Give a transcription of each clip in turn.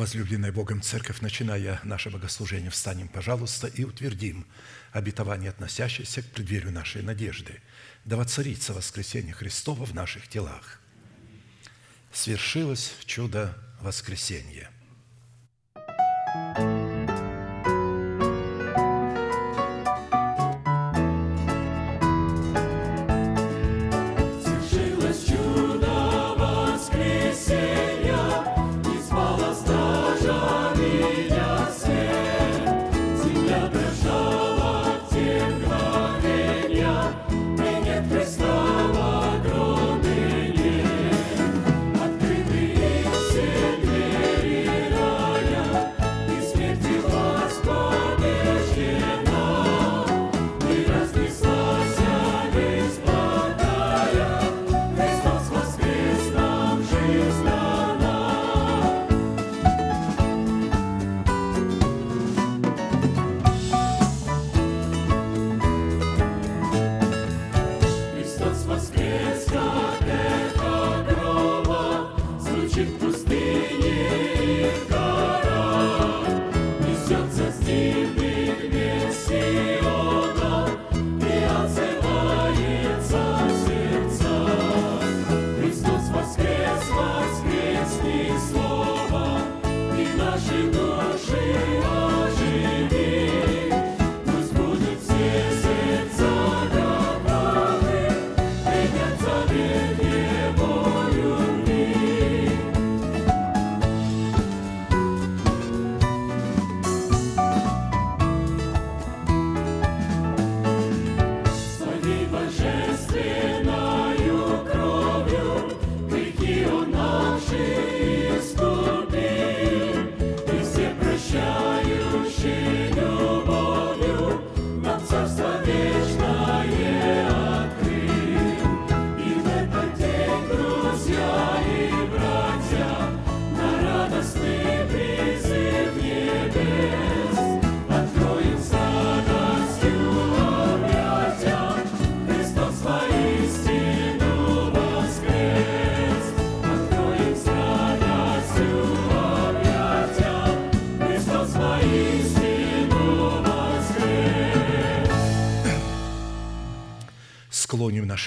Возлюбленная Богом Церковь, начиная наше богослужение, встанем, пожалуйста, и утвердим обетование, относящееся к преддверию нашей надежды. Да воцарится воскресение Христова в наших телах. Свершилось чудо воскресения. thank you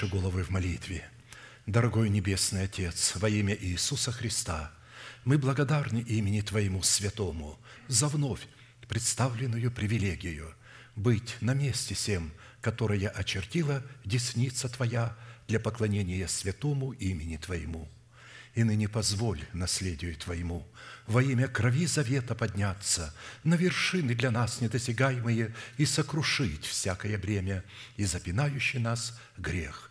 наши головы в молитве. Дорогой Небесный Отец, во имя Иисуса Христа, мы благодарны имени Твоему Святому за вновь представленную привилегию быть на месте всем, которое очертила десница Твоя для поклонения святому имени Твоему. И ныне позволь наследию Твоему во имя крови завета подняться на вершины для нас недосягаемые и сокрушить всякое бремя и запинающий нас грех.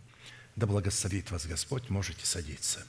Да благословит вас Господь, можете садиться.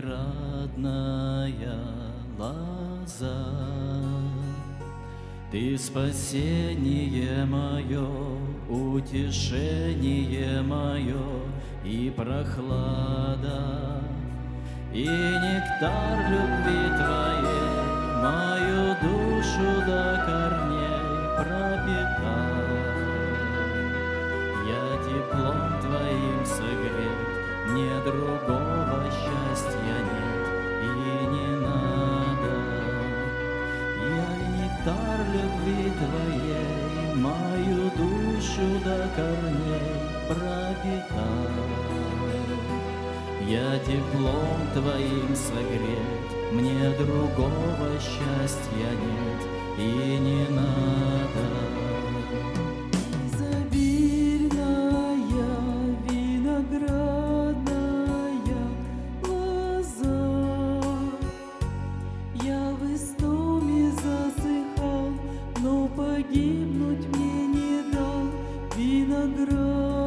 виноградная лоза. Ты спасение мое, утешение мое и прохлада, и нектар любви твоей мою душу до корней пропитал. Я теплом твоим согрет, не другого счастья. любви твоей Мою душу до корней пропитай. Я теплом твоим согрет, Мне другого счастья нет и не надо. виноград.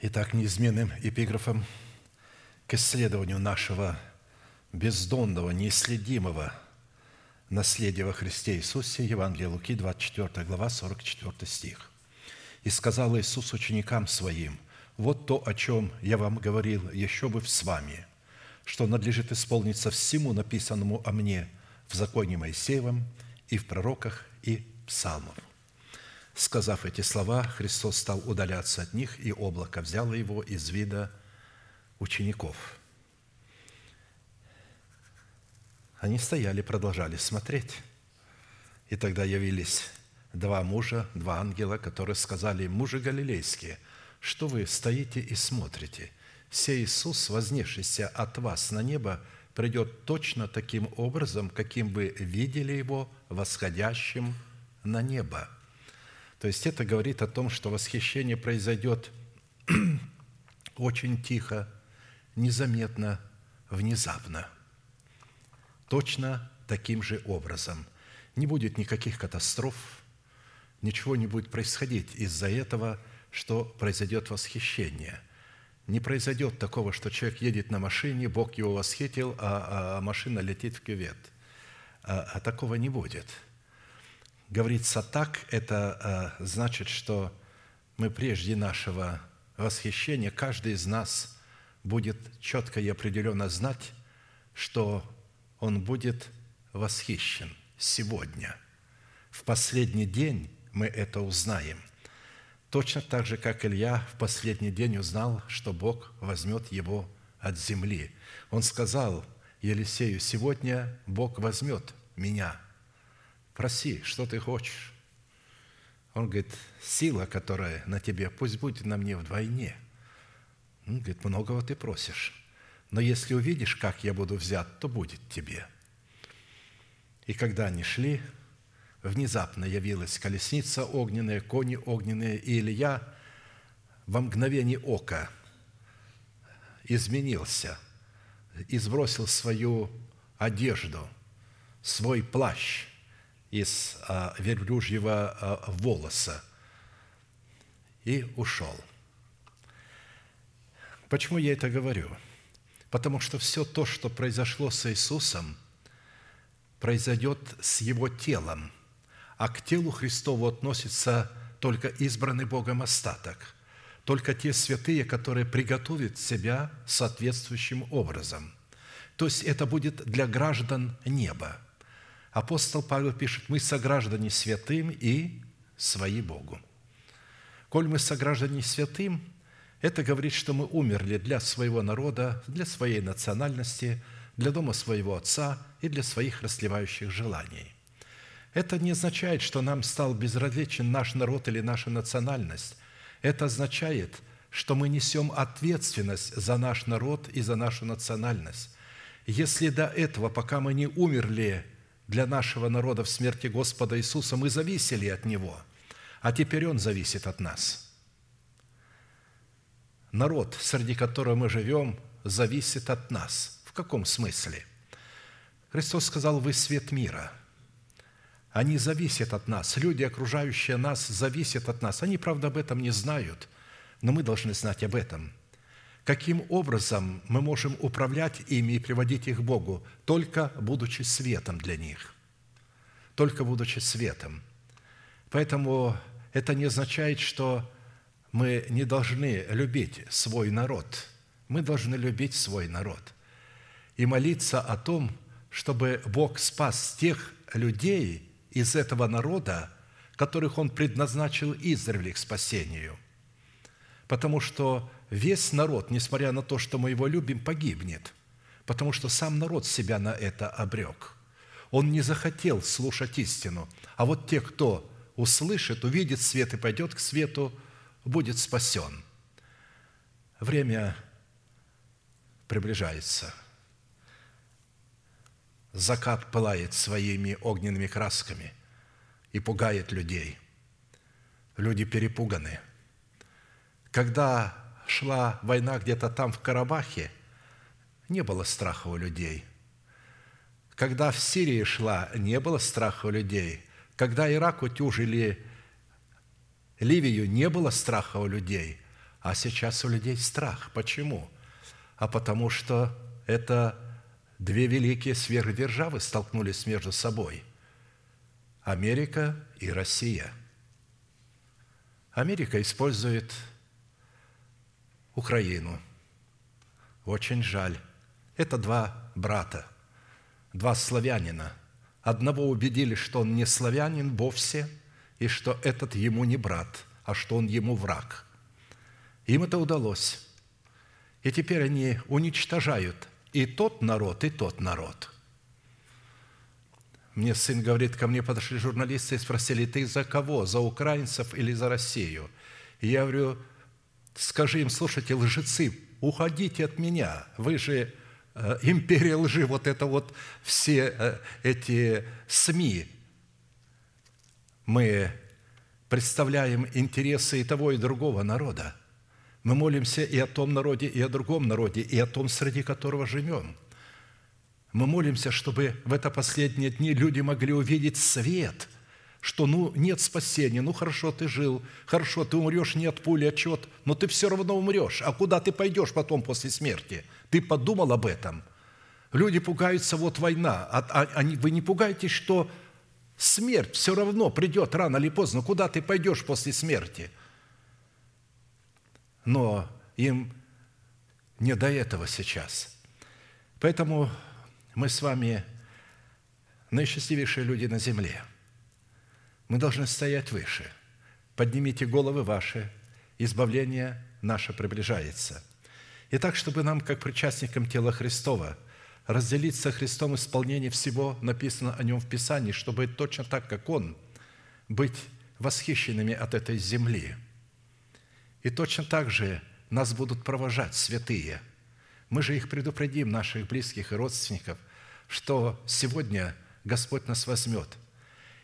Итак, неизменным эпиграфом к исследованию нашего бездонного, неисследимого наследия во Христе Иисусе, Евангелие Луки, 24 глава, 44 стих. «И сказал Иисус ученикам Своим, вот то, о чем я вам говорил еще бы с вами, что надлежит исполниться всему написанному о мне в законе Моисеевом и в пророках и псалмах». Сказав эти слова, Христос стал удаляться от них, и облако взяло его из вида учеников. Они стояли, продолжали смотреть. И тогда явились два мужа, два ангела, которые сказали, мужи галилейские, что вы стоите и смотрите? Сей Иисус, вознесшийся от вас на небо, придет точно таким образом, каким вы видели Его восходящим на небо – то есть это говорит о том, что восхищение произойдет очень тихо, незаметно, внезапно. Точно таким же образом. Не будет никаких катастроф, ничего не будет происходить из-за этого, что произойдет восхищение. Не произойдет такого, что человек едет на машине, Бог его восхитил, а, а машина летит в кювет. А, а такого не будет – говорится так, это э, значит, что мы прежде нашего восхищения, каждый из нас будет четко и определенно знать, что он будет восхищен сегодня. В последний день мы это узнаем. Точно так же, как Илья в последний день узнал, что Бог возьмет его от земли. Он сказал Елисею, сегодня Бог возьмет меня – проси, что ты хочешь. Он говорит, сила, которая на тебе, пусть будет на мне вдвойне. Он говорит, многого ты просишь. Но если увидишь, как я буду взят, то будет тебе. И когда они шли, внезапно явилась колесница огненная, кони огненные, и Илья во мгновение ока изменился и сбросил свою одежду, свой плащ – из а, верблюжьего а, волоса и ушел. Почему я это говорю? Потому что все то, что произошло с Иисусом, произойдет с Его телом, а к телу Христову относится только избранный Богом остаток, только те святые, которые приготовят себя соответствующим образом. То есть это будет для граждан неба – Апостол Павел пишет, мы сограждане святым и свои Богу. Коль мы сограждане святым, это говорит, что мы умерли для своего народа, для своей национальности, для дома своего отца и для своих расливающих желаний. Это не означает, что нам стал безразличен наш народ или наша национальность. Это означает, что мы несем ответственность за наш народ и за нашу национальность. Если до этого, пока мы не умерли для нашего народа в смерти Господа Иисуса, мы зависели от Него, а теперь Он зависит от нас. Народ, среди которого мы живем, зависит от нас. В каком смысле? Христос сказал, вы свет мира. Они зависят от нас. Люди, окружающие нас, зависят от нас. Они, правда, об этом не знают, но мы должны знать об этом – каким образом мы можем управлять ими и приводить их к Богу, только будучи светом для них, только будучи светом. Поэтому это не означает, что мы не должны любить свой народ. Мы должны любить свой народ и молиться о том, чтобы Бог спас тех людей из этого народа, которых Он предназначил издревле к спасению. Потому что весь народ, несмотря на то, что мы его любим, погибнет, потому что сам народ себя на это обрек. Он не захотел слушать истину, а вот те, кто услышит, увидит свет и пойдет к свету, будет спасен. Время приближается. Закат пылает своими огненными красками и пугает людей. Люди перепуганы. Когда шла война где-то там, в Карабахе, не было страха у людей. Когда в Сирии шла, не было страха у людей. Когда Ирак утюжили Ливию, не было страха у людей. А сейчас у людей страх. Почему? А потому что это две великие сверхдержавы столкнулись между собой. Америка и Россия. Америка использует Украину. Очень жаль. Это два брата, два славянина. Одного убедили, что он не славянин вовсе, и что этот ему не брат, а что он ему враг. Им это удалось. И теперь они уничтожают и тот народ, и тот народ. Мне сын говорит, ко мне подошли журналисты и спросили, ты за кого, за украинцев или за Россию? И я говорю, скажи им, слушайте, лжецы, уходите от меня, вы же э, империя лжи, вот это вот все э, эти СМИ. Мы представляем интересы и того, и другого народа. Мы молимся и о том народе, и о другом народе, и о том, среди которого живем. Мы молимся, чтобы в это последние дни люди могли увидеть свет, что ну нет спасения, ну хорошо ты жил, хорошо ты умрешь не от пули, отчет, а но ты все равно умрешь. А куда ты пойдешь потом после смерти? Ты подумал об этом? Люди пугаются, вот война. А, а, они, вы не пугаетесь, что смерть все равно придет рано или поздно. Куда ты пойдешь после смерти? но им не до этого сейчас. Поэтому мы с вами наисчастливейшие люди на земле. Мы должны стоять выше. Поднимите головы ваши, избавление наше приближается. И так, чтобы нам, как причастникам тела Христова, разделить со Христом исполнение всего, написано о Нем в Писании, чтобы точно так, как Он, быть восхищенными от этой земли – и точно так же нас будут провожать святые. Мы же их предупредим, наших близких и родственников, что сегодня Господь нас возьмет.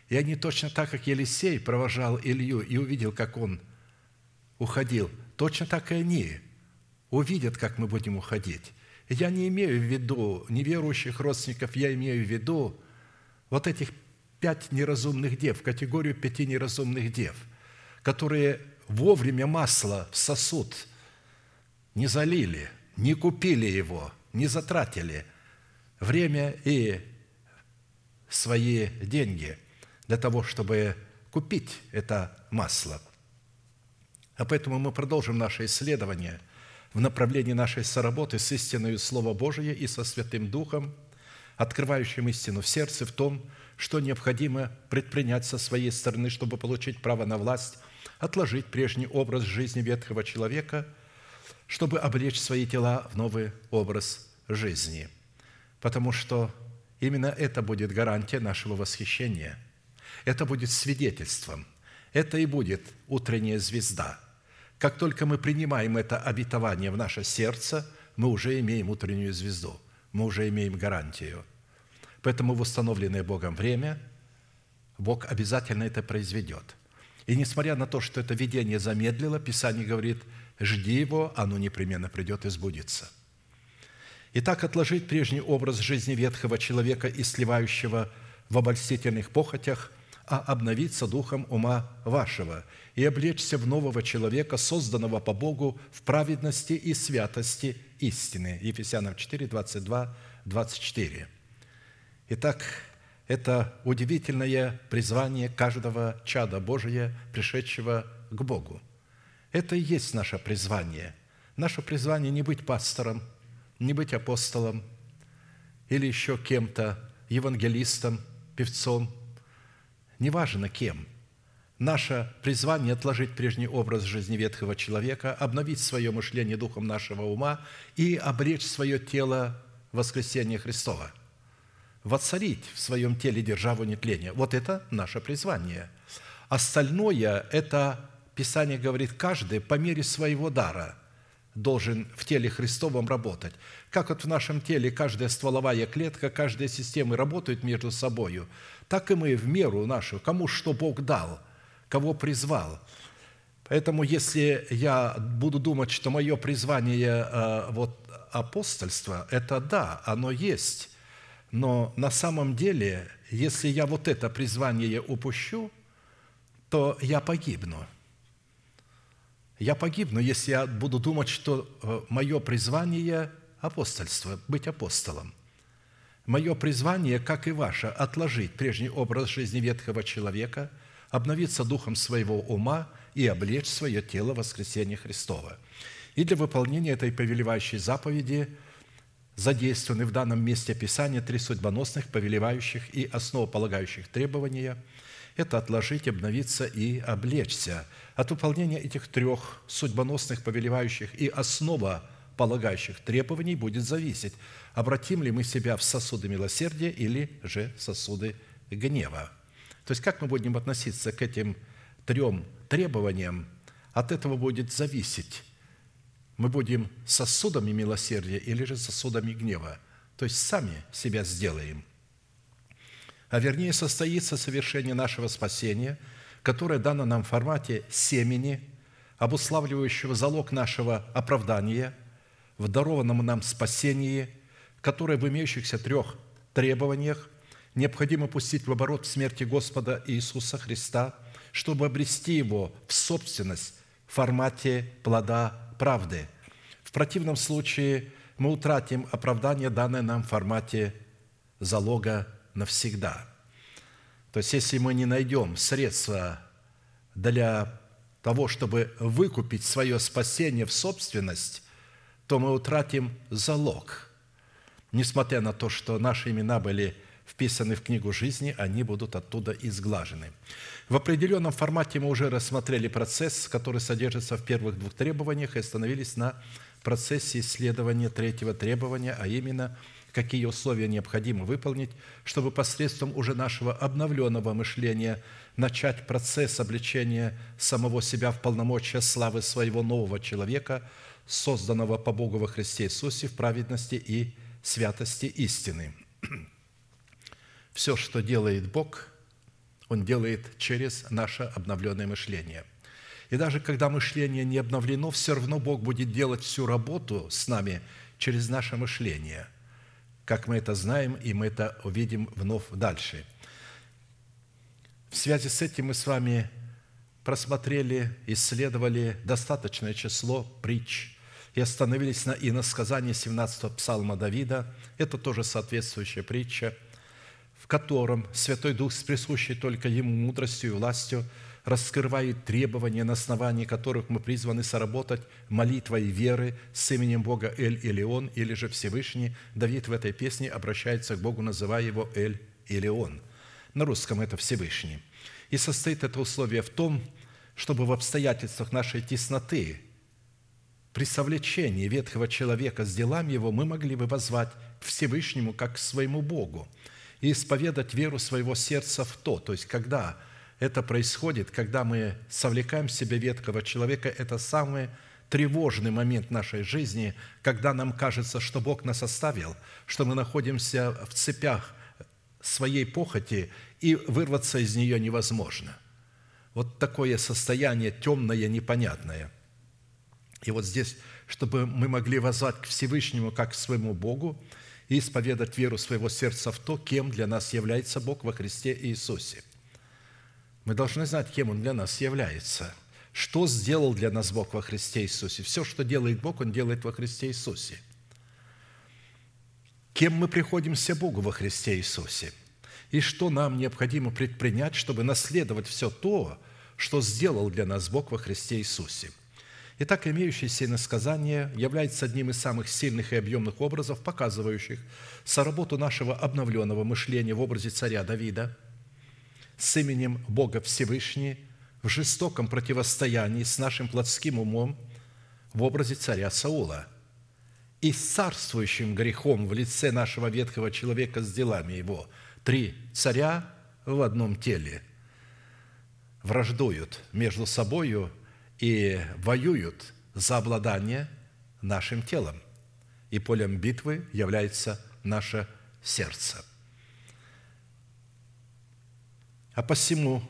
И они точно так, как Елисей провожал Илью и увидел, как он уходил, точно так и они увидят, как мы будем уходить. я не имею в виду неверующих родственников, я имею в виду вот этих пять неразумных дев, категорию пяти неразумных дев, которые вовремя масло в сосуд не залили, не купили его, не затратили время и свои деньги для того, чтобы купить это масло. А поэтому мы продолжим наше исследование в направлении нашей соработы с истиной Слова Божия и со Святым Духом, открывающим истину в сердце в том, что необходимо предпринять со своей стороны, чтобы получить право на власть отложить прежний образ жизни ветхого человека, чтобы облечь свои тела в новый образ жизни. Потому что именно это будет гарантия нашего восхищения. Это будет свидетельством. Это и будет утренняя звезда. Как только мы принимаем это обетование в наше сердце, мы уже имеем утреннюю звезду, мы уже имеем гарантию. Поэтому в установленное Богом время Бог обязательно это произведет – и несмотря на то, что это видение замедлило, Писание говорит, жди его, оно непременно придет и сбудется. Итак, отложить прежний образ жизни ветхого человека и сливающего в обольстительных похотях, а обновиться духом ума вашего и облечься в нового человека, созданного по Богу в праведности и святости истины. Ефесянам 4, 22, 24. Итак, это удивительное призвание каждого чада Божия, пришедшего к Богу. Это и есть наше призвание. Наше призвание не быть пастором, не быть апостолом или еще кем-то, евангелистом, певцом, неважно кем. Наше призвание – отложить прежний образ жизни ветхого человека, обновить свое мышление духом нашего ума и обречь свое тело в воскресение Христова – воцарить в своем теле державу нетления. Вот это наше призвание. Остальное – это, Писание говорит, каждый по мере своего дара должен в теле Христовом работать. Как вот в нашем теле каждая стволовая клетка, каждая система работают между собой, так и мы в меру нашу, кому что Бог дал, кого призвал. Поэтому если я буду думать, что мое призвание э, вот, апостольство, это да, оно есть, но на самом деле, если я вот это призвание упущу, то я погибну. Я погибну, если я буду думать, что мое призвание – апостольство, быть апостолом. Мое призвание, как и ваше, отложить прежний образ жизни ветхого человека, обновиться духом своего ума и облечь свое тело в воскресение Христова. И для выполнения этой повелевающей заповеди задействованы в данном месте Писания три судьбоносных, повелевающих и основополагающих требования – это отложить, обновиться и облечься. От выполнения этих трех судьбоносных, повелевающих и основополагающих требований будет зависеть, обратим ли мы себя в сосуды милосердия или же сосуды гнева. То есть как мы будем относиться к этим трем требованиям, от этого будет зависеть, мы будем сосудами милосердия или же сосудами гнева. То есть сами себя сделаем – а вернее состоится совершение нашего спасения, которое дано нам в формате семени, обуславливающего залог нашего оправдания в дарованном нам спасении, которое в имеющихся трех требованиях необходимо пустить в оборот в смерти Господа Иисуса Христа, чтобы обрести его в собственность в формате плода правды. В противном случае мы утратим оправдание, данное нам в формате залога навсегда. То есть, если мы не найдем средства для того, чтобы выкупить свое спасение в собственность, то мы утратим залог. Несмотря на то, что наши имена были вписаны в книгу жизни, они будут оттуда изглажены. В определенном формате мы уже рассмотрели процесс, который содержится в первых двух требованиях, и остановились на процессе исследования третьего требования, а именно – какие условия необходимо выполнить, чтобы посредством уже нашего обновленного мышления начать процесс обличения самого себя в полномочия славы своего нового человека, созданного по Богу во Христе Иисусе в праведности и святости истины. Все, что делает Бог, Он делает через наше обновленное мышление. И даже когда мышление не обновлено, все равно Бог будет делать всю работу с нами через наше мышление – как мы это знаем, и мы это увидим вновь дальше. В связи с этим мы с вами просмотрели, исследовали достаточное число притч и остановились на иносказании 17-го псалма Давида. Это тоже соответствующая притча, в котором Святой Дух с присущей только Ему мудростью и властью – раскрывает требования, на основании которых мы призваны соработать молитвой веры с именем Бога Эль Илион, или же Всевышний. Давид в этой песне обращается к Богу, называя его Эль Илион. На русском это Всевышний. И состоит это условие в том, чтобы в обстоятельствах нашей тесноты, при совлечении ветхого человека с делами его, мы могли бы возвать к Всевышнему как к своему Богу и исповедать веру своего сердца в то, то есть когда – это происходит, когда мы совлекаем в себя веткого человека. Это самый тревожный момент нашей жизни, когда нам кажется, что Бог нас оставил, что мы находимся в цепях своей похоти, и вырваться из нее невозможно. Вот такое состояние темное, непонятное. И вот здесь, чтобы мы могли возвать к Всевышнему как к своему Богу и исповедать веру своего сердца в то, кем для нас является Бог во Христе Иисусе – мы должны знать, кем Он для нас является. Что сделал для нас Бог во Христе Иисусе? Все, что делает Бог, Он делает во Христе Иисусе. Кем мы приходимся Богу во Христе Иисусе? И что нам необходимо предпринять, чтобы наследовать все то, что сделал для нас Бог во Христе Иисусе? Итак, имеющееся иносказание является одним из самых сильных и объемных образов, показывающих соработу нашего обновленного мышления в образе царя Давида – с именем Бога Всевышний в жестоком противостоянии с нашим плотским умом в образе царя Саула и с царствующим грехом в лице нашего ветхого человека с делами его. Три царя в одном теле враждуют между собою и воюют за обладание нашим телом. И полем битвы является наше сердце – а посему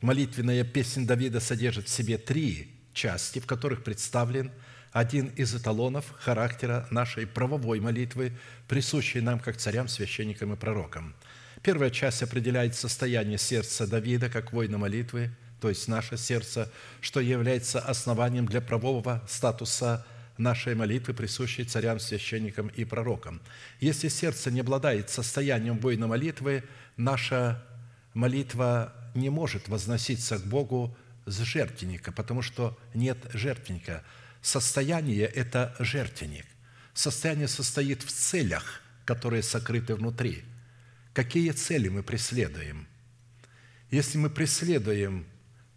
молитвенная песня Давида содержит в себе три части, в которых представлен один из эталонов характера нашей правовой молитвы, присущей нам как царям, священникам и пророкам. Первая часть определяет состояние сердца Давида как воина молитвы, то есть наше сердце, что является основанием для правового статуса нашей молитвы, присущей царям, священникам и пророкам. Если сердце не обладает состоянием воина молитвы, наша молитва не может возноситься к Богу с жертвенника, потому что нет жертвенника. Состояние – это жертвенник. Состояние состоит в целях, которые сокрыты внутри. Какие цели мы преследуем? Если мы преследуем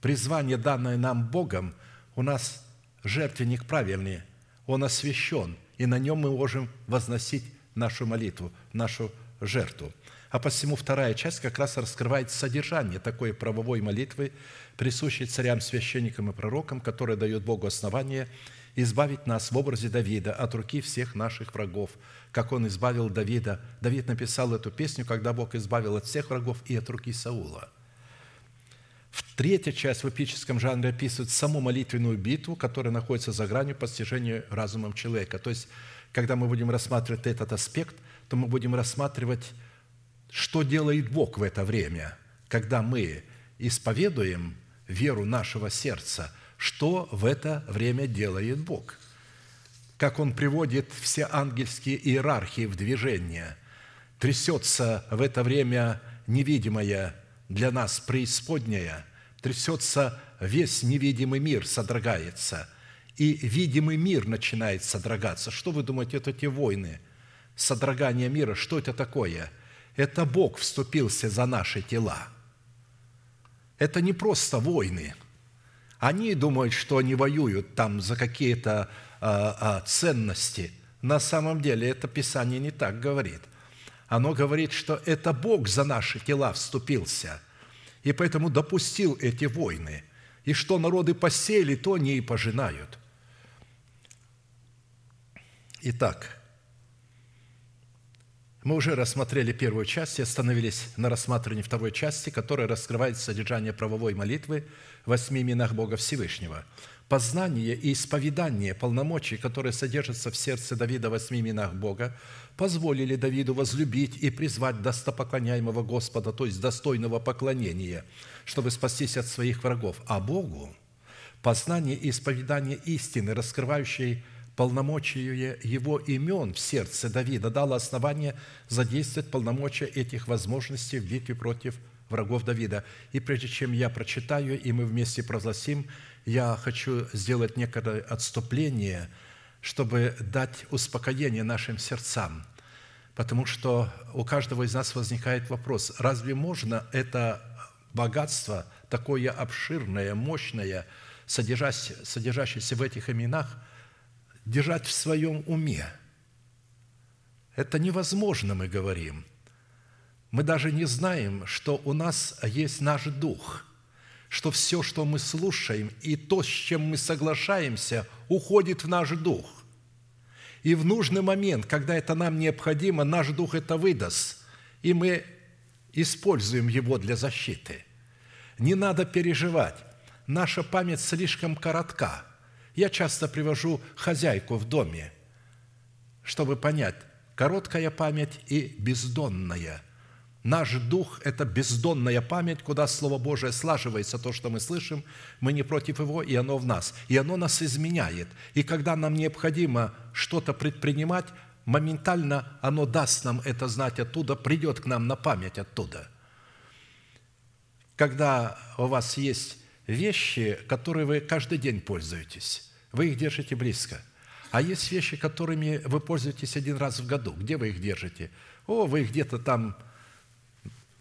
призвание, данное нам Богом, у нас жертвенник правильный, он освящен, и на нем мы можем возносить нашу молитву, нашу жертву. А посему вторая часть как раз раскрывает содержание такой правовой молитвы, присущей царям, священникам и пророкам, которая дает Богу основание избавить нас в образе Давида от руки всех наших врагов, как он избавил Давида. Давид написал эту песню, когда Бог избавил от всех врагов и от руки Саула. Третья часть в эпическом жанре описывает саму молитвенную битву, которая находится за гранью постижения разумом человека. То есть, когда мы будем рассматривать этот аспект, то мы будем рассматривать, что делает Бог в это время, когда мы исповедуем веру нашего сердца – что в это время делает Бог, как Он приводит все ангельские иерархии в движение, трясется в это время невидимая для нас преисподняя, трясется весь невидимый мир, содрогается, и видимый мир начинает содрогаться. Что вы думаете, это те войны, содрогание мира, что это такое? Это Бог вступился за наши тела. Это не просто войны – они думают, что они воюют там за какие-то а, а, ценности. На самом деле это Писание не так говорит. Оно говорит, что это Бог за наши тела вступился, и поэтому допустил эти войны. И что народы посеяли, то они и пожинают. Итак, мы уже рассмотрели первую часть и остановились на рассматривании второй части, которая раскрывает содержание правовой молитвы в восьми именах Бога Всевышнего. Познание и исповедание полномочий, которые содержатся в сердце Давида восьми именах Бога, позволили Давиду возлюбить и призвать достопоклоняемого Господа, то есть достойного поклонения, чтобы спастись от своих врагов. А Богу познание и исповедание истины, раскрывающей полномочие его имен в сердце Давида дало основание задействовать полномочия этих возможностей в битве против врагов Давида. И прежде чем я прочитаю, и мы вместе прогласим, я хочу сделать некое отступление, чтобы дать успокоение нашим сердцам. Потому что у каждого из нас возникает вопрос, разве можно это богатство, такое обширное, мощное, содержащееся в этих именах – держать в своем уме. Это невозможно, мы говорим. Мы даже не знаем, что у нас есть наш дух, что все, что мы слушаем, и то, с чем мы соглашаемся, уходит в наш дух. И в нужный момент, когда это нам необходимо, наш дух это выдаст, и мы используем его для защиты. Не надо переживать. Наша память слишком коротка – я часто привожу хозяйку в доме, чтобы понять, короткая память и бездонная. Наш дух – это бездонная память, куда Слово Божие слаживается, то, что мы слышим, мы не против его, и оно в нас. И оно нас изменяет. И когда нам необходимо что-то предпринимать, моментально оно даст нам это знать оттуда, придет к нам на память оттуда. Когда у вас есть вещи, которые вы каждый день пользуетесь. Вы их держите близко. А есть вещи, которыми вы пользуетесь один раз в году. Где вы их держите? О, вы их где-то там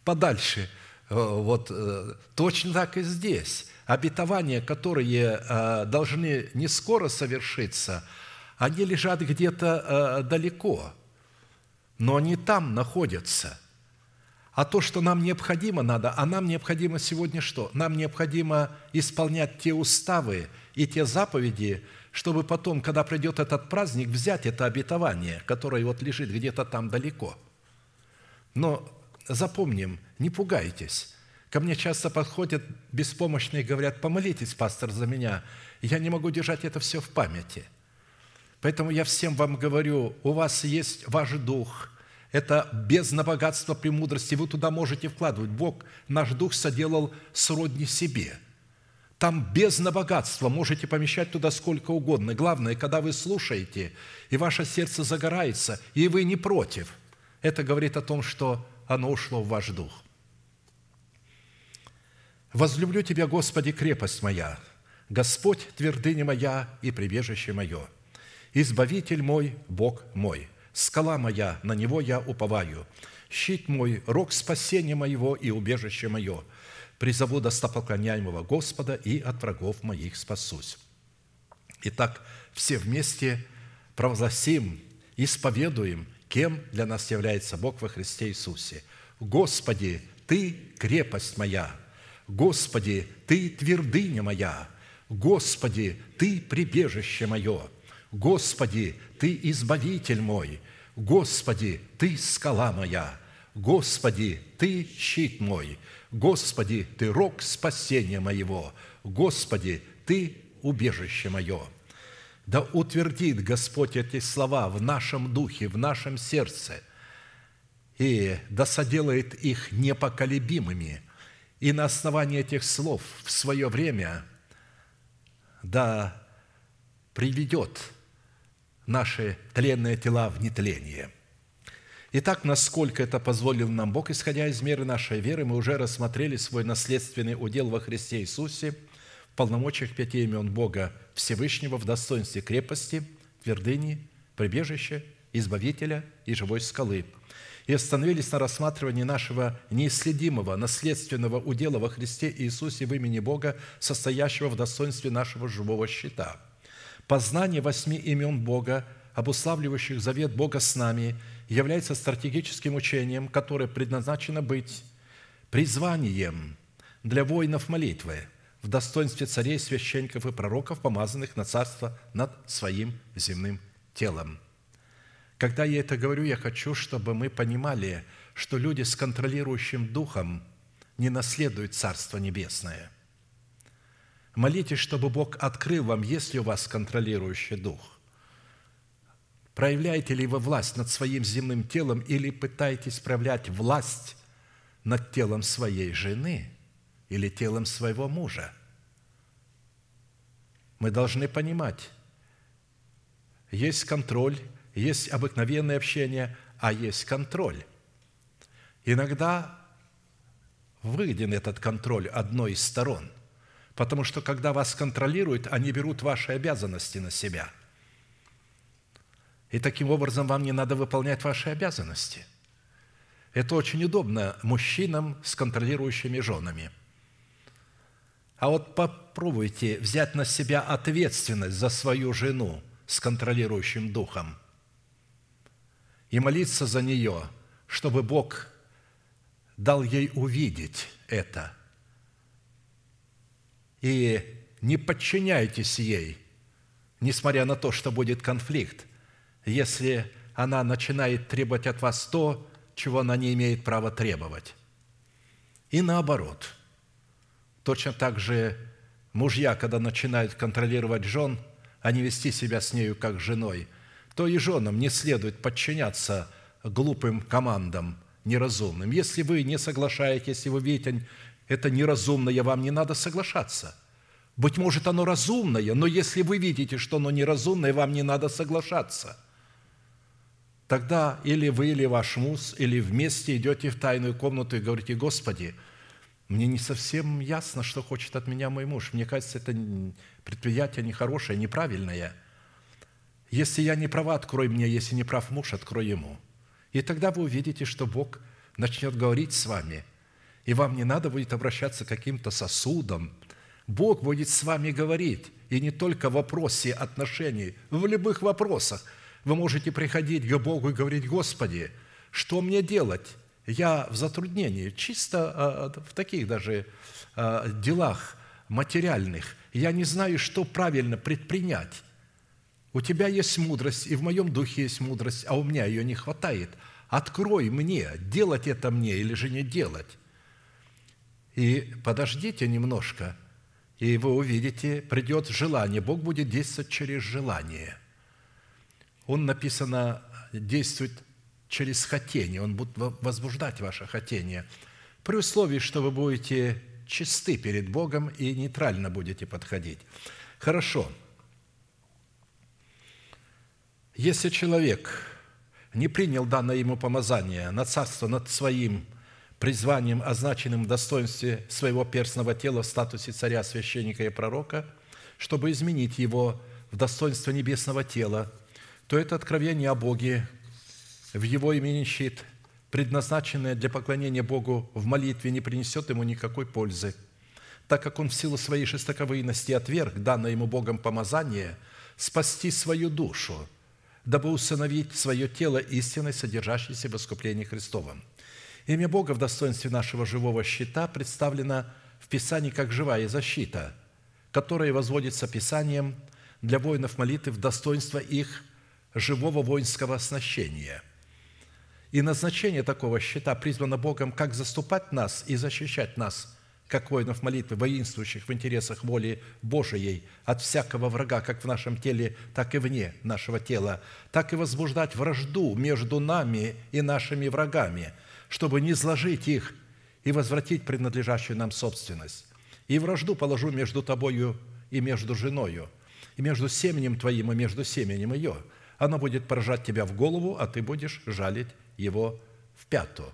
подальше. Э, вот э, точно так и здесь. Обетования, которые э, должны не скоро совершиться, они лежат где-то далеко, но они там находятся – а то, что нам необходимо надо, а нам необходимо сегодня что? Нам необходимо исполнять те уставы и те заповеди, чтобы потом, когда придет этот праздник, взять это обетование, которое вот лежит где-то там далеко. Но запомним, не пугайтесь. Ко мне часто подходят беспомощные и говорят, помолитесь, пастор, за меня. Я не могу держать это все в памяти. Поэтому я всем вам говорю, у вас есть ваш дух – это бездна богатства премудрости. Вы туда можете вкладывать. Бог наш дух соделал сродни себе. Там бездна богатства, можете помещать туда сколько угодно. Главное, когда вы слушаете, и ваше сердце загорается, и вы не против, это говорит о том, что оно ушло в ваш дух. «Возлюблю Тебя, Господи, крепость моя, Господь, твердыня моя и прибежище мое, Избавитель мой, Бог мой, скала моя, на Него я уповаю, щит мой, рог спасения моего и убежище мое – призову достопоклоняемого Господа и от врагов моих спасусь». Итак, все вместе провозгласим, исповедуем, кем для нас является Бог во Христе Иисусе. «Господи, Ты – крепость моя! Господи, Ты – твердыня моя! Господи, Ты – прибежище мое! Господи, Ты – избавитель мой! Господи, Ты – скала моя! Господи, Ты – щит мой! Господи, Ты рог спасения моего, Господи, Ты убежище мое. Да утвердит Господь эти слова в нашем духе, в нашем сердце, и да соделает их непоколебимыми, и на основании этих слов в свое время да приведет наши тленные тела в нетление – Итак, насколько это позволил нам Бог, исходя из меры нашей веры, мы уже рассмотрели свой наследственный удел во Христе Иисусе полномочиях пяти имен Бога Всевышнего в достоинстве крепости, твердыни, прибежища, избавителя и живой скалы. И остановились на рассматривании нашего неисследимого наследственного удела во Христе Иисусе в имени Бога, состоящего в достоинстве нашего живого щита. Познание восьми имен Бога, обуславливающих завет Бога с нами – является стратегическим учением, которое предназначено быть призванием для воинов молитвы в достоинстве царей, священников и пророков, помазанных на царство над своим земным телом. Когда я это говорю, я хочу, чтобы мы понимали, что люди с контролирующим духом не наследуют Царство Небесное. Молитесь, чтобы Бог открыл вам, есть ли у вас контролирующий дух. Проявляете ли вы власть над своим земным телом или пытаетесь проявлять власть над телом своей жены или телом своего мужа? Мы должны понимать, есть контроль, есть обыкновенное общение, а есть контроль. Иногда выгоден этот контроль одной из сторон, потому что когда вас контролируют, они берут ваши обязанности на себя – и таким образом вам не надо выполнять ваши обязанности. Это очень удобно мужчинам с контролирующими женами. А вот попробуйте взять на себя ответственность за свою жену с контролирующим духом и молиться за нее, чтобы Бог дал ей увидеть это. И не подчиняйтесь ей, несмотря на то, что будет конфликт – если она начинает требовать от вас то, чего она не имеет права требовать. И наоборот. Точно так же мужья, когда начинают контролировать жен, а не вести себя с нею как женой, то и женам не следует подчиняться глупым командам неразумным. Если вы не соглашаетесь, если вы видите это неразумное, вам не надо соглашаться. Быть может, оно разумное, но если вы видите, что оно неразумное, вам не надо соглашаться – Тогда или вы, или ваш муж, или вместе идете в тайную комнату и говорите, «Господи, мне не совсем ясно, что хочет от меня мой муж. Мне кажется, это предприятие нехорошее, неправильное. Если я не права, открой мне, если не прав муж, открой ему». И тогда вы увидите, что Бог начнет говорить с вами, и вам не надо будет обращаться к каким-то сосудам. Бог будет с вами говорить, и не только в вопросе отношений, в любых вопросах – вы можете приходить к Богу и говорить, «Господи, что мне делать? Я в затруднении, чисто а, в таких даже а, делах материальных. Я не знаю, что правильно предпринять. У тебя есть мудрость, и в моем духе есть мудрость, а у меня ее не хватает. Открой мне, делать это мне или же не делать. И подождите немножко, и вы увидите, придет желание. Бог будет действовать через желание – он, написано, действует через хотение, он будет возбуждать ваше хотение. При условии, что вы будете чисты перед Богом и нейтрально будете подходить. Хорошо. Если человек не принял данное ему помазание на царство над своим призванием, означенным в достоинстве своего перстного тела в статусе царя, священника и пророка, чтобы изменить его в достоинство небесного тела, то это откровение о Боге в его имени щит, предназначенное для поклонения Богу в молитве, не принесет ему никакой пользы, так как он в силу своей жестоковыйности отверг данное ему Богом помазание спасти свою душу, дабы усыновить свое тело истиной, содержащейся в искуплении Христовом. Имя Бога в достоинстве нашего живого щита представлено в Писании как живая защита, которая возводится Писанием для воинов молитвы в достоинство их живого воинского оснащения. И назначение такого щита призвано Богом как заступать нас и защищать нас – как воинов молитвы, воинствующих в интересах воли Божией от всякого врага, как в нашем теле, так и вне нашего тела, так и возбуждать вражду между нами и нашими врагами, чтобы не сложить их и возвратить принадлежащую нам собственность. И вражду положу между тобою и между женою, и между семенем твоим и между семенем ее. Она будет поражать тебя в голову, а ты будешь жалить его в пяту.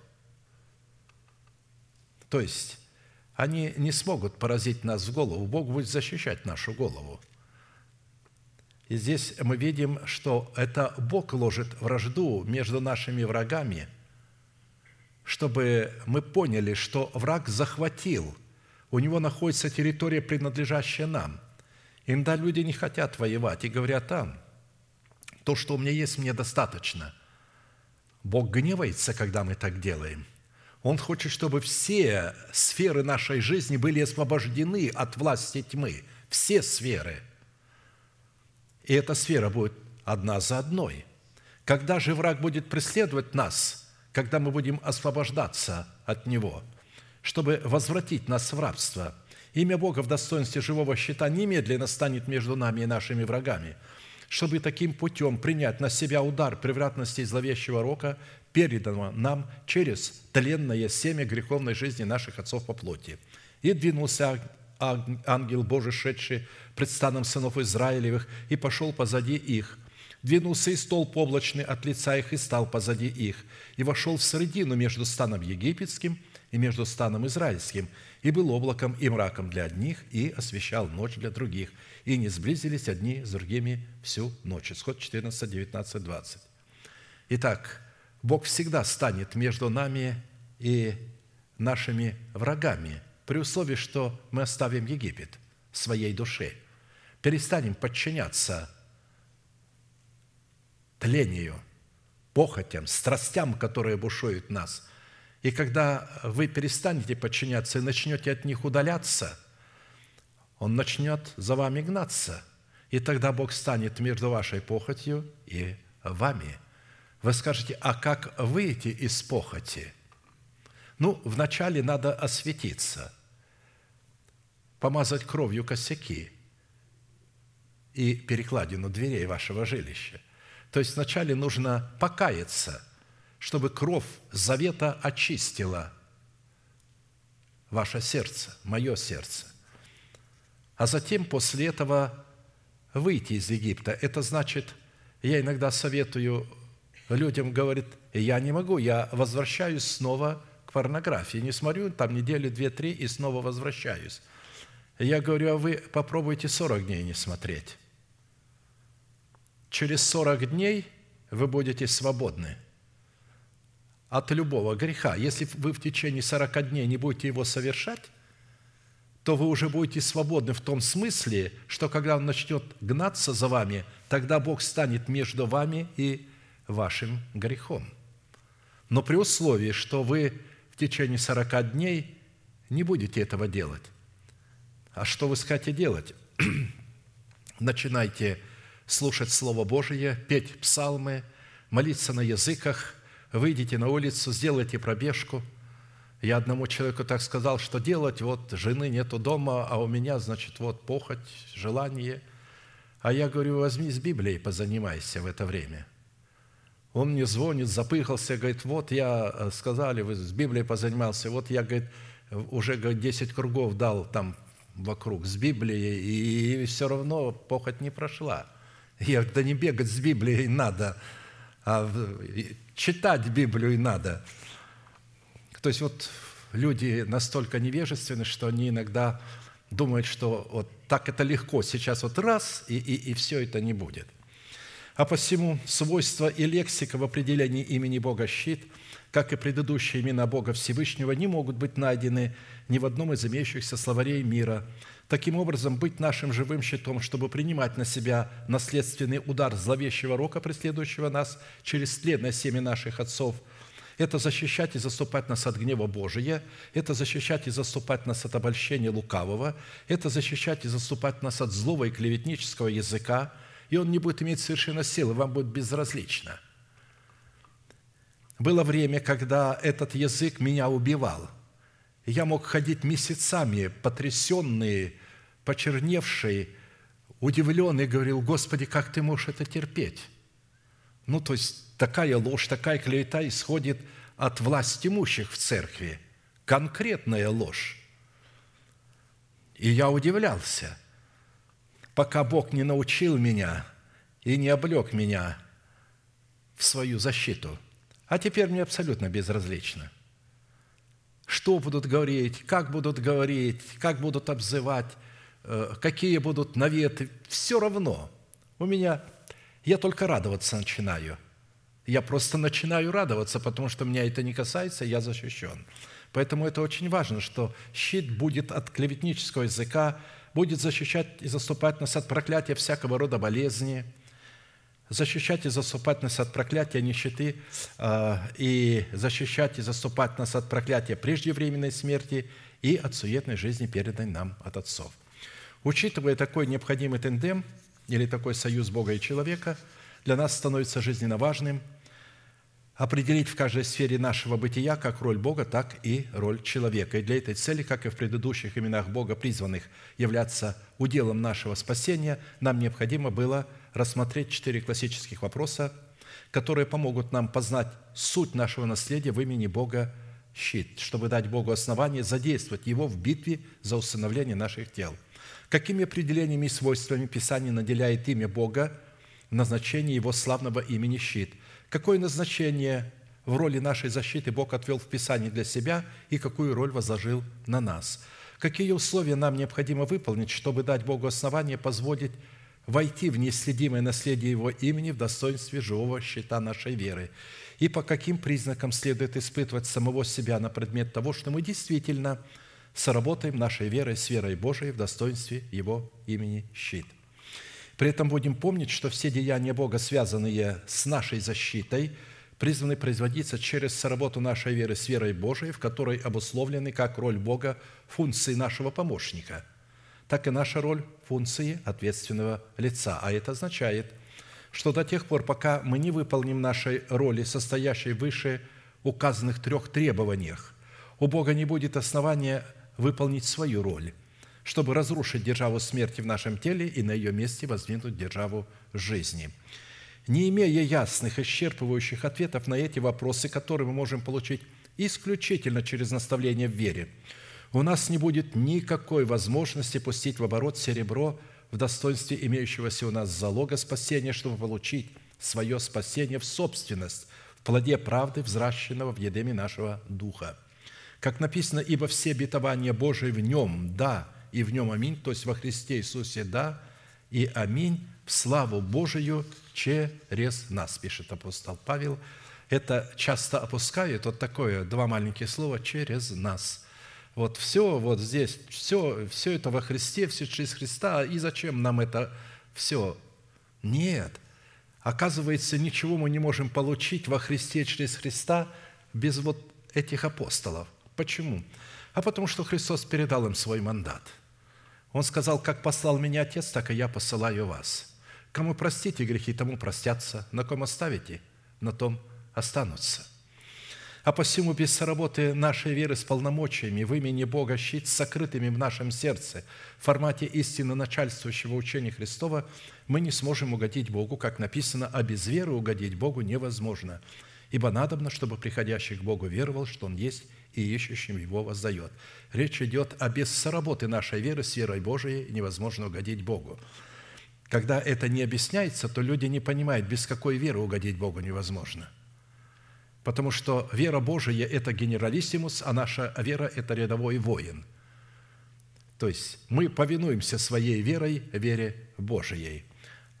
То есть, они не смогут поразить нас в голову. Бог будет защищать нашу голову. И здесь мы видим, что это Бог ложит вражду между нашими врагами, чтобы мы поняли, что враг захватил, у него находится территория, принадлежащая нам. Иногда люди не хотят воевать и говорят, там, то, что у меня есть, мне достаточно. Бог гневается, когда мы так делаем. Он хочет, чтобы все сферы нашей жизни были освобождены от власти тьмы. Все сферы. И эта сфера будет одна за одной. Когда же враг будет преследовать нас, когда мы будем освобождаться от него, чтобы возвратить нас в рабство, имя Бога в достоинстве живого щита немедленно станет между нами и нашими врагами – чтобы таким путем принять на себя удар превратности зловещего рока, переданного нам через тленное семя греховной жизни наших отцов по плоти. И двинулся ангел Божий, шедший пред станом сынов Израилевых, и пошел позади их. Двинулся и столб облачный от лица их, и стал позади их, и вошел в середину между станом египетским и между станом израильским, и был облаком и мраком для одних, и освещал ночь для других, и не сблизились одни с другими всю ночь». Исход 14, 19, 20. Итак, Бог всегда станет между нами и нашими врагами, при условии, что мы оставим Египет своей душе, перестанем подчиняться тлению, похотям, страстям, которые бушуют нас. И когда вы перестанете подчиняться и начнете от них удаляться, Он начнет за вами гнаться. И тогда Бог станет между вашей похотью и вами – вы скажете, а как выйти из похоти? Ну, вначале надо осветиться, помазать кровью косяки и перекладину дверей вашего жилища. То есть вначале нужно покаяться, чтобы кровь завета очистила ваше сердце, мое сердце. А затем после этого выйти из Египта. Это значит, я иногда советую людям говорит, я не могу, я возвращаюсь снова к порнографии. Не смотрю, там недели две-три и снова возвращаюсь. Я говорю, а вы попробуйте 40 дней не смотреть. Через 40 дней вы будете свободны от любого греха. Если вы в течение 40 дней не будете его совершать, то вы уже будете свободны в том смысле, что когда он начнет гнаться за вами, тогда Бог станет между вами и вашим грехом. Но при условии, что вы в течение 40 дней не будете этого делать. А что вы хотите делать? Начинайте слушать Слово Божие, петь псалмы, молиться на языках, выйдите на улицу, сделайте пробежку. Я одному человеку так сказал, что делать, вот жены нету дома, а у меня, значит, вот похоть, желание. А я говорю, возьми с Библией, позанимайся в это время. Он мне звонит, запыхался, говорит, вот я, э, сказали, вы с Библией позанимался, вот я, говорит, уже говорит, 10 кругов дал там вокруг с Библией, и все равно похоть не прошла. Я да не бегать с Библией надо, а читать Библию надо. То есть вот люди настолько невежественны, что они иногда думают, что вот так это легко, сейчас вот раз, и, и, и все это не будет. А посему свойства и лексика в определении имени Бога щит, как и предыдущие имена Бога Всевышнего, не могут быть найдены ни в одном из имеющихся словарей мира. Таким образом, быть нашим живым щитом, чтобы принимать на себя наследственный удар зловещего рока, преследующего нас через следное семя наших отцов – это защищать и заступать нас от гнева Божия, это защищать и заступать нас от обольщения лукавого, это защищать и заступать нас от злого и клеветнического языка, и он не будет иметь совершенно силы, вам будет безразлично. Было время, когда этот язык меня убивал. Я мог ходить месяцами, потрясенный, почерневший, удивленный, говорил, Господи, как ты можешь это терпеть? Ну, то есть такая ложь, такая клевета исходит от власти имущих в церкви. Конкретная ложь. И я удивлялся, пока Бог не научил меня и не облег меня в свою защиту. А теперь мне абсолютно безразлично. Что будут говорить, как будут говорить, как будут обзывать, э, какие будут наветы, все равно. У меня я только радоваться начинаю. Я просто начинаю радоваться, потому что меня это не касается, я защищен. Поэтому это очень важно, что щит будет от клеветнического языка, будет защищать и заступать нас от проклятия всякого рода болезни, защищать и заступать нас от проклятия нищеты, а, и защищать и заступать нас от проклятия преждевременной смерти и от суетной жизни, переданной нам от отцов. Учитывая такой необходимый тендем – или такой союз Бога и человека для нас становится жизненно важным определить в каждой сфере нашего бытия как роль Бога, так и роль человека. И для этой цели, как и в предыдущих именах Бога, призванных являться уделом нашего спасения, нам необходимо было рассмотреть четыре классических вопроса, которые помогут нам познать суть нашего наследия в имени Бога щит, чтобы дать Богу основание задействовать Его в битве за усыновление наших тел – Какими определениями и свойствами Писание наделяет имя Бога в назначении Его славного имени щит? Какое назначение в роли нашей защиты Бог отвел в Писании для себя и какую роль возложил на нас? Какие условия нам необходимо выполнить, чтобы дать Богу основание позволить войти в неследимое наследие Его имени в достоинстве живого щита нашей веры? И по каким признакам следует испытывать самого себя на предмет того, что мы действительно – соработаем нашей верой с верой Божией в достоинстве Его имени щит. При этом будем помнить, что все деяния Бога, связанные с нашей защитой, призваны производиться через соработу нашей веры с верой Божией, в которой обусловлены как роль Бога функции нашего помощника, так и наша роль функции ответственного лица. А это означает, что до тех пор, пока мы не выполним нашей роли, состоящей выше указанных трех требованиях, у Бога не будет основания выполнить свою роль, чтобы разрушить державу смерти в нашем теле и на ее месте воздвинуть державу жизни. Не имея ясных, исчерпывающих ответов на эти вопросы, которые мы можем получить исключительно через наставление в вере, у нас не будет никакой возможности пустить в оборот серебро в достоинстве имеющегося у нас залога спасения, чтобы получить свое спасение в собственность, в плоде правды, взращенного в едеме нашего духа – как написано, «Ибо все обетования Божии в Нем, да, и в Нем аминь», то есть во Христе Иисусе, да, и аминь, в славу Божию через нас, пишет апостол Павел. Это часто опускают, вот такое, два маленькие слова, через нас. Вот все вот здесь, все, все это во Христе, все через Христа, и зачем нам это все? Нет. Оказывается, ничего мы не можем получить во Христе через Христа без вот этих апостолов – Почему? А потому что Христос передал им свой мандат. Он сказал, как послал меня Отец, так и я посылаю вас. Кому простите грехи, тому простятся, на ком оставите, на том останутся. А посему без работы нашей веры с полномочиями в имени Бога щит сокрытыми в нашем сердце в формате истинно начальствующего учения Христова мы не сможем угодить Богу, как написано, а без веры угодить Богу невозможно. Ибо надобно, чтобы приходящий к Богу веровал, что Он есть, и ищущим Его воздает. Речь идет о без соработы нашей веры с верой Божией невозможно угодить Богу. Когда это не объясняется, то люди не понимают, без какой веры угодить Богу невозможно. Потому что вера Божия – это генералиссимус, а наша вера – это рядовой воин. То есть мы повинуемся своей верой, вере Божией.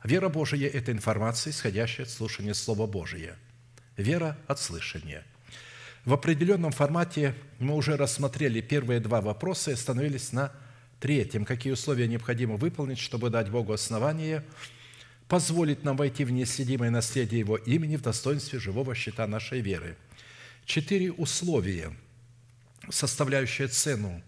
Вера Божия – это информация, исходящая от слушания Слова Божия. Вера от слышания. В определенном формате мы уже рассмотрели первые два вопроса и остановились на третьем. Какие условия необходимо выполнить, чтобы дать Богу основание позволить нам войти в неследимое наследие Его имени в достоинстве живого щита нашей веры. Четыре условия, составляющие цену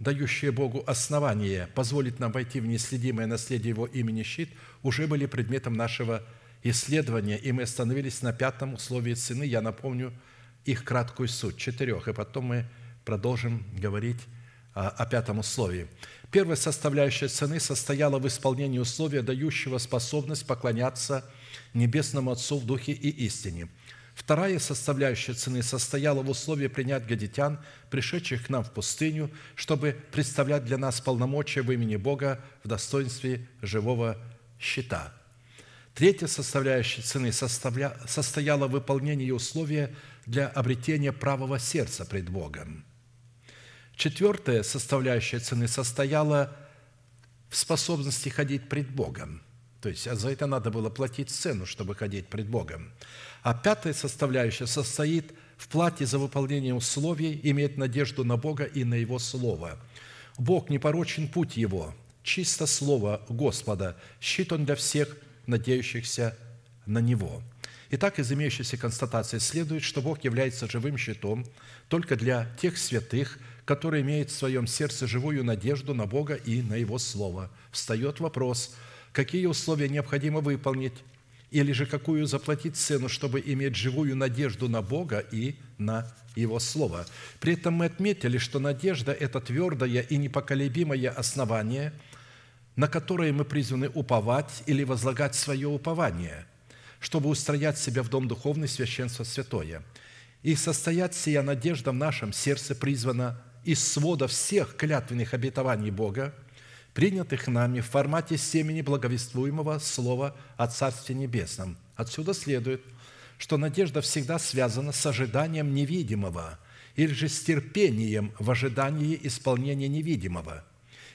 дающие Богу основание позволить нам войти в неследимое наследие Его имени щит, уже были предметом нашего исследования, и мы остановились на пятом условии цены. Я напомню их краткую суть, четырех, и потом мы продолжим говорить о, о пятом условии. Первая составляющая цены состояла в исполнении условия, дающего способность поклоняться Небесному Отцу в Духе и истине – Вторая составляющая цены состояла в условии принять гадитян, пришедших к нам в пустыню, чтобы представлять для нас полномочия в имени Бога в достоинстве живого щита. Третья составляющая цены состояла в выполнении условия для обретения правого сердца пред Богом. Четвертая составляющая цены состояла в способности ходить пред Богом. То есть а за это надо было платить цену, чтобы ходить пред Богом. А пятая составляющая состоит в плате за выполнение условий, иметь надежду на Бога и на Его Слово. Бог непорочен путь Его, чисто Слово Господа, щит Он для всех, надеющихся на Него. Итак, из имеющейся констатации следует, что Бог является живым щитом только для тех святых, которые имеют в своем сердце живую надежду на Бога и на Его Слово. Встает вопрос, какие условия необходимо выполнить, или же какую заплатить цену, чтобы иметь живую надежду на Бога и на Его Слово. При этом мы отметили, что надежда – это твердое и непоколебимое основание, на которое мы призваны уповать или возлагать свое упование, чтобы устроять себя в дом духовный священство святое. И состоять сия надежда в нашем сердце призвана из свода всех клятвенных обетований Бога – принятых нами в формате семени благовествуемого слова о Царстве Небесном. Отсюда следует, что надежда всегда связана с ожиданием невидимого или же с терпением в ожидании исполнения невидимого,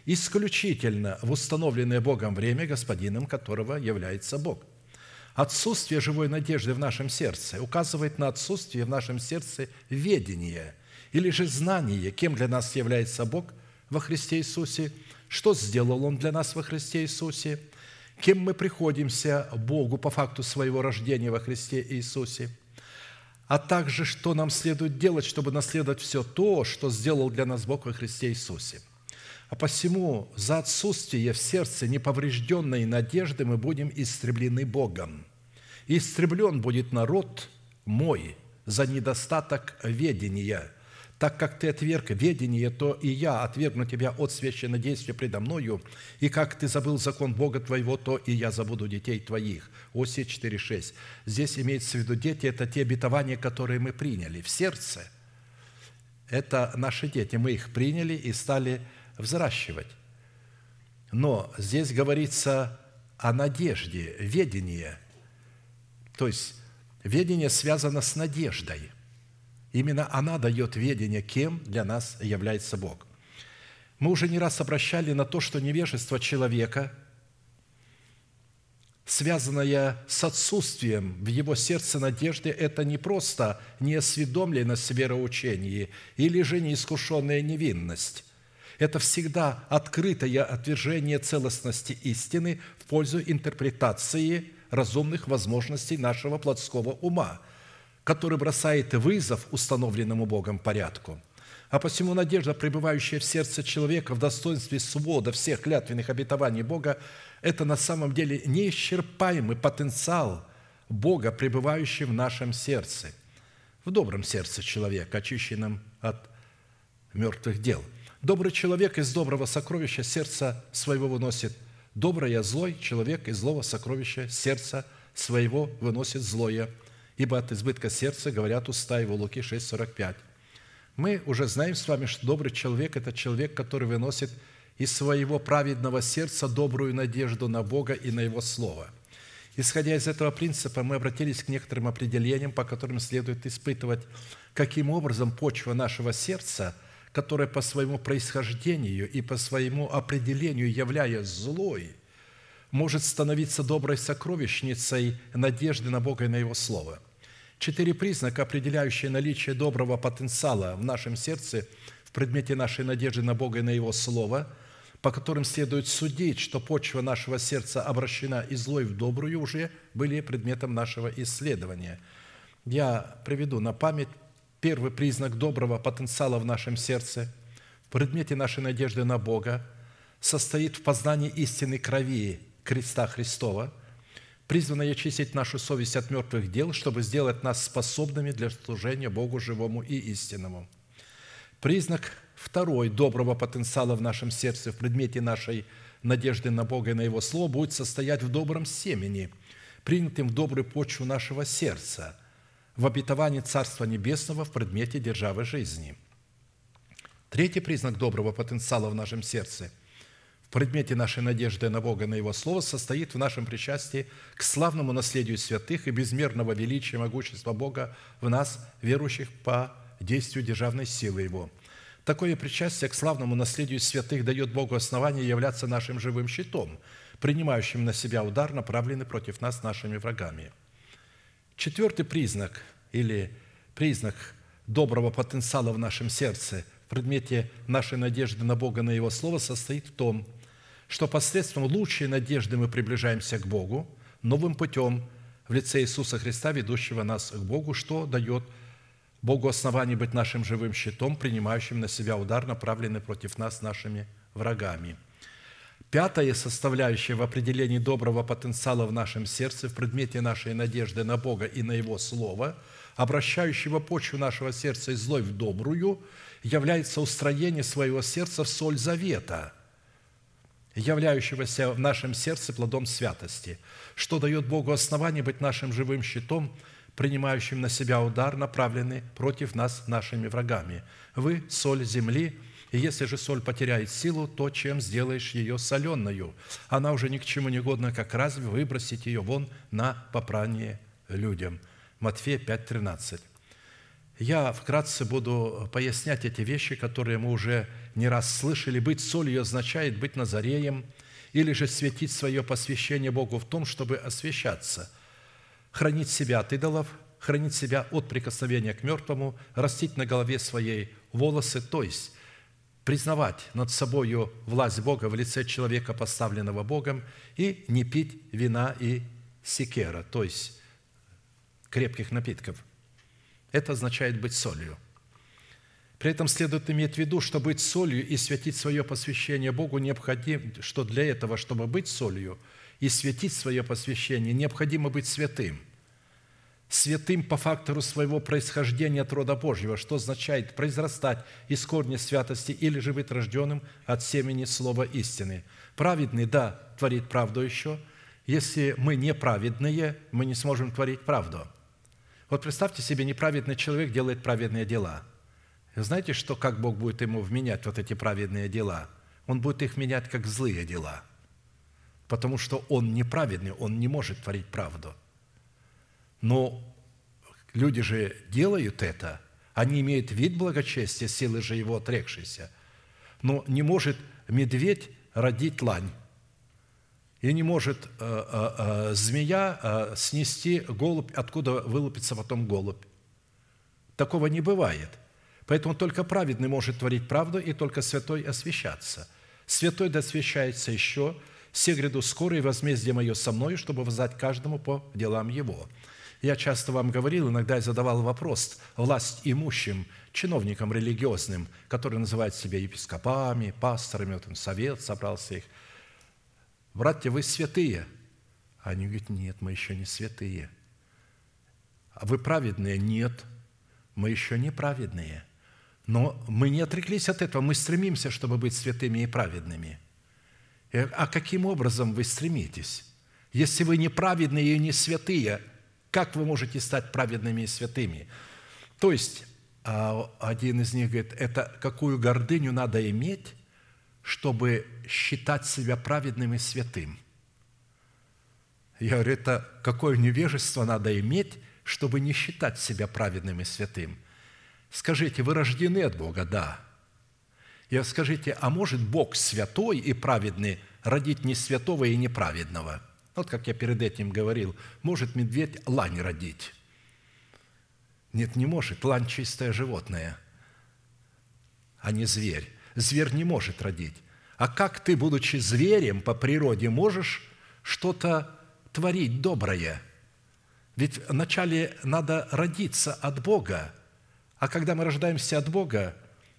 исключительно в установленное Богом время, господином которого является Бог. Отсутствие живой надежды в нашем сердце указывает на отсутствие в нашем сердце ведения или же знания, кем для нас является Бог во Христе Иисусе – что сделал Он для нас во Христе Иисусе, кем мы приходимся Богу по факту своего рождения во Христе Иисусе, а также что нам следует делать, чтобы наследовать все то, что сделал для нас Бог во Христе Иисусе. А посему за отсутствие в сердце неповрежденной надежды мы будем истреблены Богом. Истреблен будет народ мой за недостаток ведения – так как ты отверг ведение, то и я отвергну тебя от священнодействия предо мною, и как ты забыл закон Бога твоего, то и я забуду детей твоих». Осия 4,6. Здесь имеется в виду дети – это те обетования, которые мы приняли в сердце. Это наши дети, мы их приняли и стали взращивать. Но здесь говорится о надежде, ведение. То есть ведение связано с надеждой – Именно она дает ведение, кем для нас является Бог. Мы уже не раз обращали на то, что невежество человека, связанное с отсутствием в его сердце надежды, это не просто неосведомленность в вероучении или же неискушенная невинность. Это всегда открытое отвержение целостности истины в пользу интерпретации разумных возможностей нашего плотского ума – который бросает вызов установленному Богом порядку. А посему надежда, пребывающая в сердце человека в достоинстве свода всех клятвенных обетований Бога, это на самом деле неисчерпаемый потенциал Бога, пребывающий в нашем сердце, в добром сердце человека, очищенном от мертвых дел. Добрый человек из доброго сокровища сердца своего выносит доброе, злой человек из злого сокровища сердца своего выносит злое – ибо от избытка сердца говорят уста его». Луки 6, 45. Мы уже знаем с вами, что добрый человек – это человек, который выносит из своего праведного сердца добрую надежду на Бога и на Его Слово. Исходя из этого принципа, мы обратились к некоторым определениям, по которым следует испытывать, каким образом почва нашего сердца, которая по своему происхождению и по своему определению являясь злой, может становиться доброй сокровищницей надежды на Бога и на Его Слово. Четыре признака, определяющие наличие доброго потенциала в нашем сердце в предмете нашей надежды на Бога и на Его Слово – по которым следует судить, что почва нашего сердца обращена из злой в добрую, уже были предметом нашего исследования. Я приведу на память первый признак доброго потенциала в нашем сердце, в предмете нашей надежды на Бога, состоит в познании истины крови креста Христова, призванной очистить нашу совесть от мертвых дел, чтобы сделать нас способными для служения Богу живому и истинному. Признак второй доброго потенциала в нашем сердце, в предмете нашей надежды на Бога и на Его Слово, будет состоять в добром семени, принятым в добрую почву нашего сердца, в обетовании Царства Небесного в предмете державы жизни. Третий признак доброго потенциала в нашем сердце в предмете нашей надежды на Бога на Его Слово состоит в нашем причастии к славному наследию святых и безмерного величия и могущества Бога в нас, верующих по действию державной силы Его – Такое причастие к славному наследию святых дает Богу основание являться нашим живым щитом, принимающим на себя удар, направленный против нас нашими врагами. Четвертый признак или признак доброго потенциала в нашем сердце в предмете нашей надежды на Бога, на Его Слово, состоит в том, что посредством лучшей надежды мы приближаемся к Богу новым путем в лице Иисуса Христа, ведущего нас к Богу, что дает Богу оснований быть нашим живым щитом, принимающим на себя удар, направленный против нас нашими врагами. Пятая составляющая в определении доброго потенциала в нашем сердце, в предмете нашей надежды на Бога и на Его Слово, обращающего почву нашего сердца из злой в добрую, является устроение своего сердца в соль завета, являющегося в нашем сердце плодом святости, что дает Богу основание быть нашим живым щитом – принимающим на себя удар, направленный против нас нашими врагами. Вы – соль земли, и если же соль потеряет силу, то чем сделаешь ее соленою? Она уже ни к чему не годна, как разве выбросить ее вон на попрание людям. Матфея 5:13. Я вкратце буду пояснять эти вещи, которые мы уже не раз слышали. Быть солью означает быть назареем или же светить свое посвящение Богу в том, чтобы освящаться – хранить себя от идолов, хранить себя от прикосновения к мертвому, растить на голове своей волосы, то есть признавать над собою власть Бога в лице человека, поставленного Богом, и не пить вина и секера, то есть крепких напитков. Это означает быть солью. При этом следует иметь в виду, что быть солью и святить свое посвящение Богу необходимо, что для этого, чтобы быть солью и светить свое посвящение, необходимо быть святым святым по фактору своего происхождения от рода Божьего, что означает произрастать из корня святости или же быть рожденным от семени слова истины. Праведный, да, творит правду еще. Если мы неправедные, мы не сможем творить правду. Вот представьте себе, неправедный человек делает праведные дела. Знаете, что как Бог будет ему вменять вот эти праведные дела? Он будет их менять как злые дела, потому что он неправедный, он не может творить правду – но люди же делают это, они имеют вид благочестия, силы же его отрекшейся. Но не может медведь родить лань, и не может э, э, э, змея снести голубь, откуда вылупится потом голубь. Такого не бывает. Поэтому только праведный может творить правду, и только святой освящаться. Святой досвящается еще, «Се гряду скоро, и возмездие мое со мною, чтобы воздать каждому по делам его». Я часто вам говорил, иногда я задавал вопрос власть имущим, чиновникам религиозным, которые называют себя епископами, пасторами, вот он совет собрался их. Братья, вы святые. Они говорят, нет, мы еще не святые. А вы праведные? Нет, мы еще не праведные. Но мы не отреклись от этого, мы стремимся, чтобы быть святыми и праведными. А каким образом вы стремитесь? Если вы не праведные и не святые – как вы можете стать праведными и святыми? То есть, а один из них говорит, это какую гордыню надо иметь, чтобы считать себя праведным и святым. Я говорю, это какое невежество надо иметь, чтобы не считать себя праведным и святым. Скажите, вы рождены от Бога? Да. Я скажите, а может Бог святой и праведный родить не святого и неправедного? Вот как я перед этим говорил, может медведь лань родить? Нет, не может. Лань – чистое животное, а не зверь. Зверь не может родить. А как ты, будучи зверем по природе, можешь что-то творить доброе? Ведь вначале надо родиться от Бога, а когда мы рождаемся от Бога,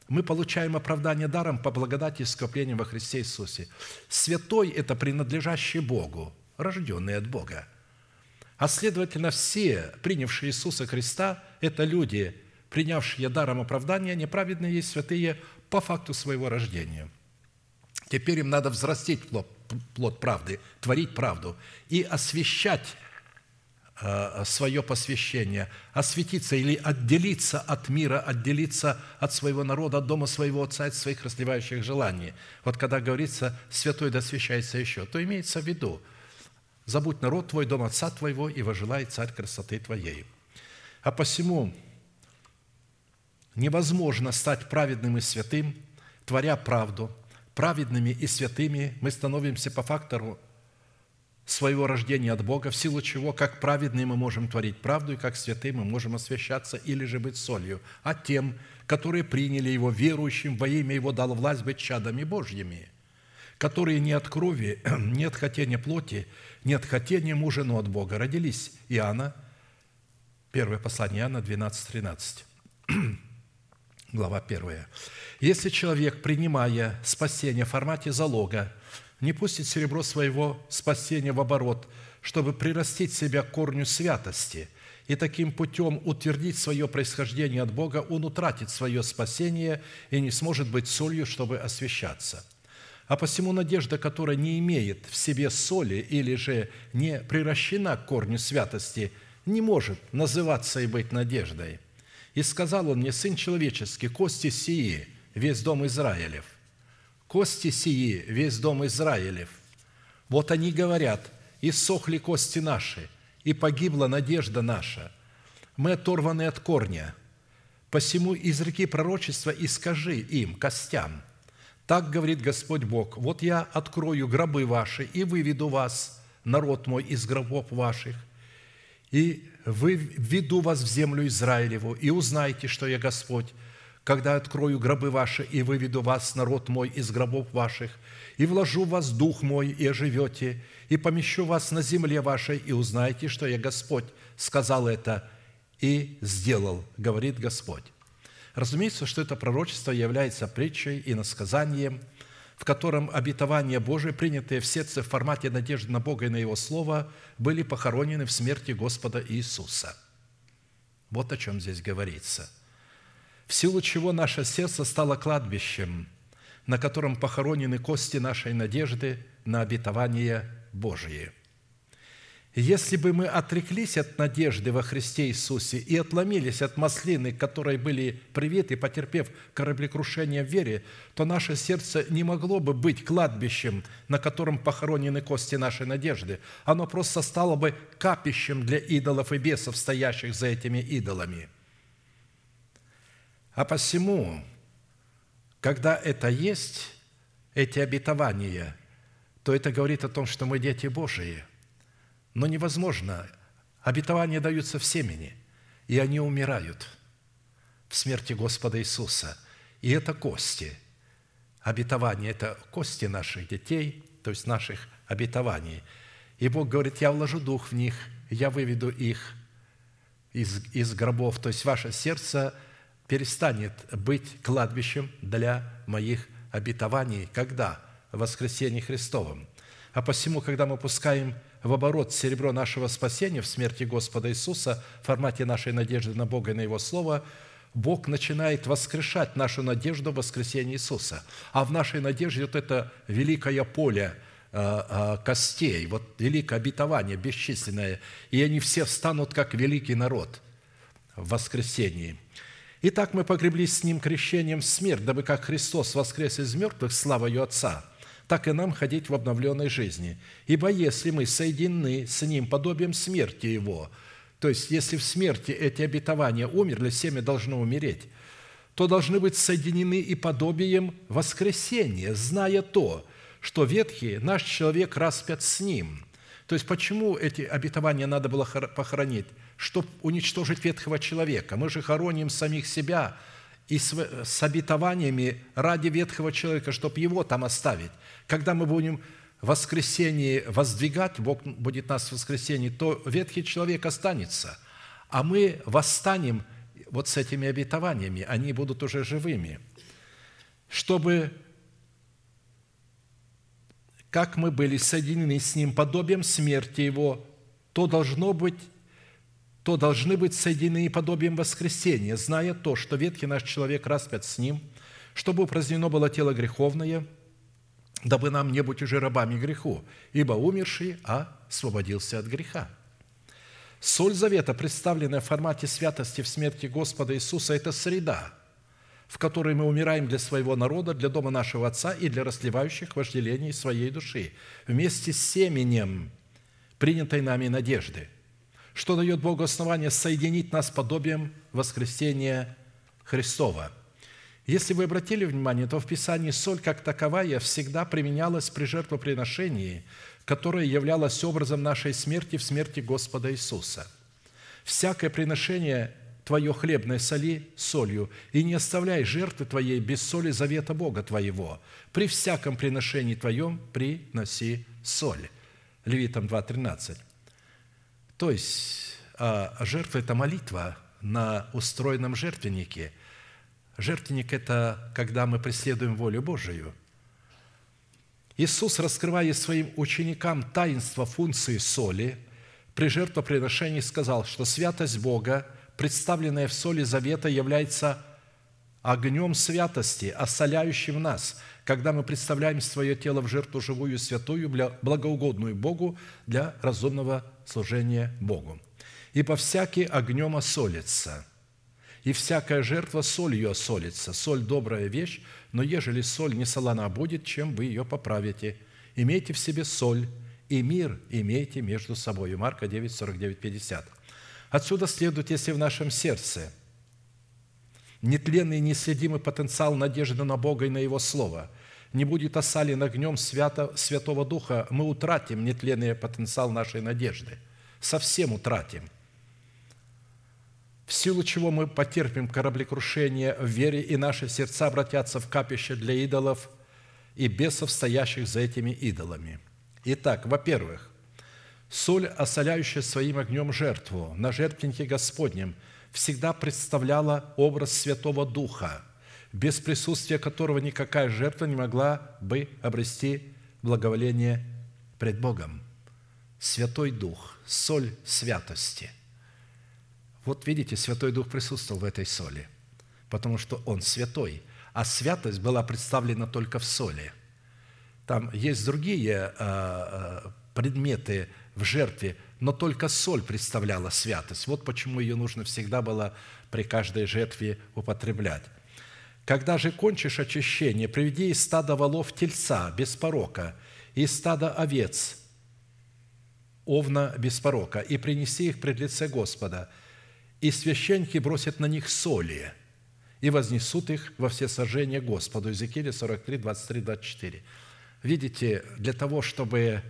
мы получаем оправдание даром по благодати и искуплению во Христе Иисусе. Святой – это принадлежащий Богу, рожденный от Бога. А следовательно, все, принявшие Иисуса Христа, это люди, принявшие даром оправдания, неправедные и святые по факту своего рождения. Теперь им надо взрастить плод, плод правды, творить правду и освещать Э, свое посвящение, осветиться или отделиться от мира, отделиться от своего народа, от дома своего отца, от своих расливающих желаний. Вот когда говорится «святой да освящается еще», то имеется в виду «забудь народ твой, дом отца твоего, и вожелай царь красоты твоей». А посему невозможно стать праведным и святым, творя правду. Праведными и святыми мы становимся по фактору своего рождения от Бога, в силу чего, как праведные мы можем творить правду, и как святые мы можем освящаться или же быть солью, а тем, которые приняли Его верующим, во имя Его дал власть быть чадами Божьими, которые не от крови, не от хотения плоти, не от хотения мужа, но от Бога родились. Иоанна, первое послание Иоанна 12, 13 глава 1. Если человек, принимая спасение в формате залога, не пустит серебро своего спасения в оборот, чтобы прирастить себя к корню святости и таким путем утвердить свое происхождение от Бога, он утратит свое спасение и не сможет быть солью, чтобы освящаться. А посему надежда, которая не имеет в себе соли или же не приращена к корню святости, не может называться и быть надеждой. И сказал он мне, Сын человеческий, кости сии, весь дом Израилев – кости сии, весь дом Израилев. Вот они говорят, и сохли кости наши, и погибла надежда наша. Мы оторваны от корня. Посему изреки пророчества и скажи им, костям, так говорит Господь Бог, вот я открою гробы ваши и выведу вас, народ мой, из гробов ваших, и введу вас в землю Израилеву, и узнайте, что я Господь, когда открою гробы ваши и выведу вас, народ мой, из гробов ваших, и вложу в вас дух мой, и оживете, и помещу вас на земле вашей, и узнаете, что я Господь сказал это и сделал, говорит Господь». Разумеется, что это пророчество является притчей и насказанием, в котором обетования Божие, принятые в сердце в формате надежды на Бога и на Его Слово, были похоронены в смерти Господа Иисуса. Вот о чем здесь говорится – в силу чего наше сердце стало кладбищем, на котором похоронены кости нашей надежды на обетование Божие. Если бы мы отреклись от надежды во Христе Иисусе и отломились от маслины, которой были привиты, потерпев кораблекрушение в вере, то наше сердце не могло бы быть кладбищем, на котором похоронены кости нашей надежды. Оно просто стало бы капищем для идолов и бесов, стоящих за этими идолами – а посему, когда это есть, эти обетования, то это говорит о том, что мы дети Божии. Но невозможно. Обетования даются в семени, и они умирают в смерти Господа Иисуса. И это кости. Обетование – это кости наших детей, то есть наших обетований. И Бог говорит, я вложу дух в них, я выведу их из, из гробов. То есть ваше сердце – перестанет быть кладбищем для моих обетований. Когда? В воскресении Христовом. А посему, когда мы пускаем в оборот серебро нашего спасения в смерти Господа Иисуса в формате нашей надежды на Бога и на Его Слово, Бог начинает воскрешать нашу надежду в воскресении Иисуса. А в нашей надежде вот это великое поле а, а, костей, вот великое обетование бесчисленное, и они все встанут как великий народ в воскресении – Итак, мы погреблись с Ним крещением в смерть, дабы как Христос воскрес из мертвых славою Отца, так и нам ходить в обновленной жизни. Ибо если мы соединены с Ним подобием смерти Его, то есть если в смерти эти обетования умерли, семя должно умереть, то должны быть соединены и подобием воскресения, зная то, что ветхий наш человек распят с Ним. То есть почему эти обетования надо было похоронить? Чтобы уничтожить ветхого человека. Мы же хороним самих себя и с, с обетованиями ради ветхого человека, чтобы его там оставить. Когда мы будем в воскресенье воздвигать, Бог будет нас в воскресенье, то ветхий человек останется, а мы восстанем вот с этими обетованиями, они будут уже живыми, чтобы как мы были соединены с Ним подобием смерти Его, то должно быть то должны быть соединены подобием воскресения, зная то, что ветхий наш человек распят с Ним, чтобы упразднено было тело греховное, дабы нам не быть уже рабами греху, ибо умерший освободился от греха. Соль завета, представленная в формате святости в смерти Господа Иисуса, это среда, в которой мы умираем для своего народа, для дома нашего Отца и для расливающих вожделений своей души, вместе с семенем принятой нами надежды, что дает Богу основание соединить нас подобием воскресения Христова. Если вы обратили внимание, то в Писании соль как таковая всегда применялась при жертвоприношении – которое являлось образом нашей смерти в смерти Господа Иисуса. Всякое приношение твое хлебной соли солью, и не оставляй жертвы твоей без соли завета Бога твоего. При всяком приношении твоем приноси соль». Левитам 2.13. То есть, а, жертва – это молитва на устроенном жертвеннике. Жертвенник – это когда мы преследуем волю Божию – Иисус, раскрывая своим ученикам таинство функции соли, при жертвоприношении сказал, что святость Бога, представленная в соли завета, является огнем святости, осоляющим нас, когда мы представляем свое тело в жертву живую святую, благоугодную Богу для разумного служения Богу. «Ибо всякий огнем осолится, и всякая жертва солью осолится. Соль – добрая вещь, но ежели соль не солона будет, чем вы ее поправите? Имейте в себе соль, и мир имейте между собой. Марка 9, 49, 50. Отсюда следует, если в нашем сердце нетленный и неследимый потенциал надежды на Бога и на Его Слово не будет осален огнем свято, Святого Духа, мы утратим нетленный потенциал нашей надежды. Совсем утратим – в силу чего мы потерпим кораблекрушение в вере, и наши сердца обратятся в капище для идолов и бесов, стоящих за этими идолами. Итак, во-первых, соль, осоляющая своим огнем жертву на жертвеннике Господнем, всегда представляла образ Святого Духа, без присутствия которого никакая жертва не могла бы обрести благоволение пред Богом. Святой Дух, соль святости – вот видите, Святой Дух присутствовал в этой соли, потому что Он святой, а святость была представлена только в соли. Там есть другие а, а, предметы в жертве, но только соль представляла святость. Вот почему ее нужно всегда было при каждой жертве употреблять. Когда же кончишь очищение, приведи из стада волов тельца без порока, из стада овец овна без порока, и принеси их пред лице Господа – и священники бросят на них соли и вознесут их во все сожжения Господу». Иезекииля 43, 23, 24. Видите, для того, чтобы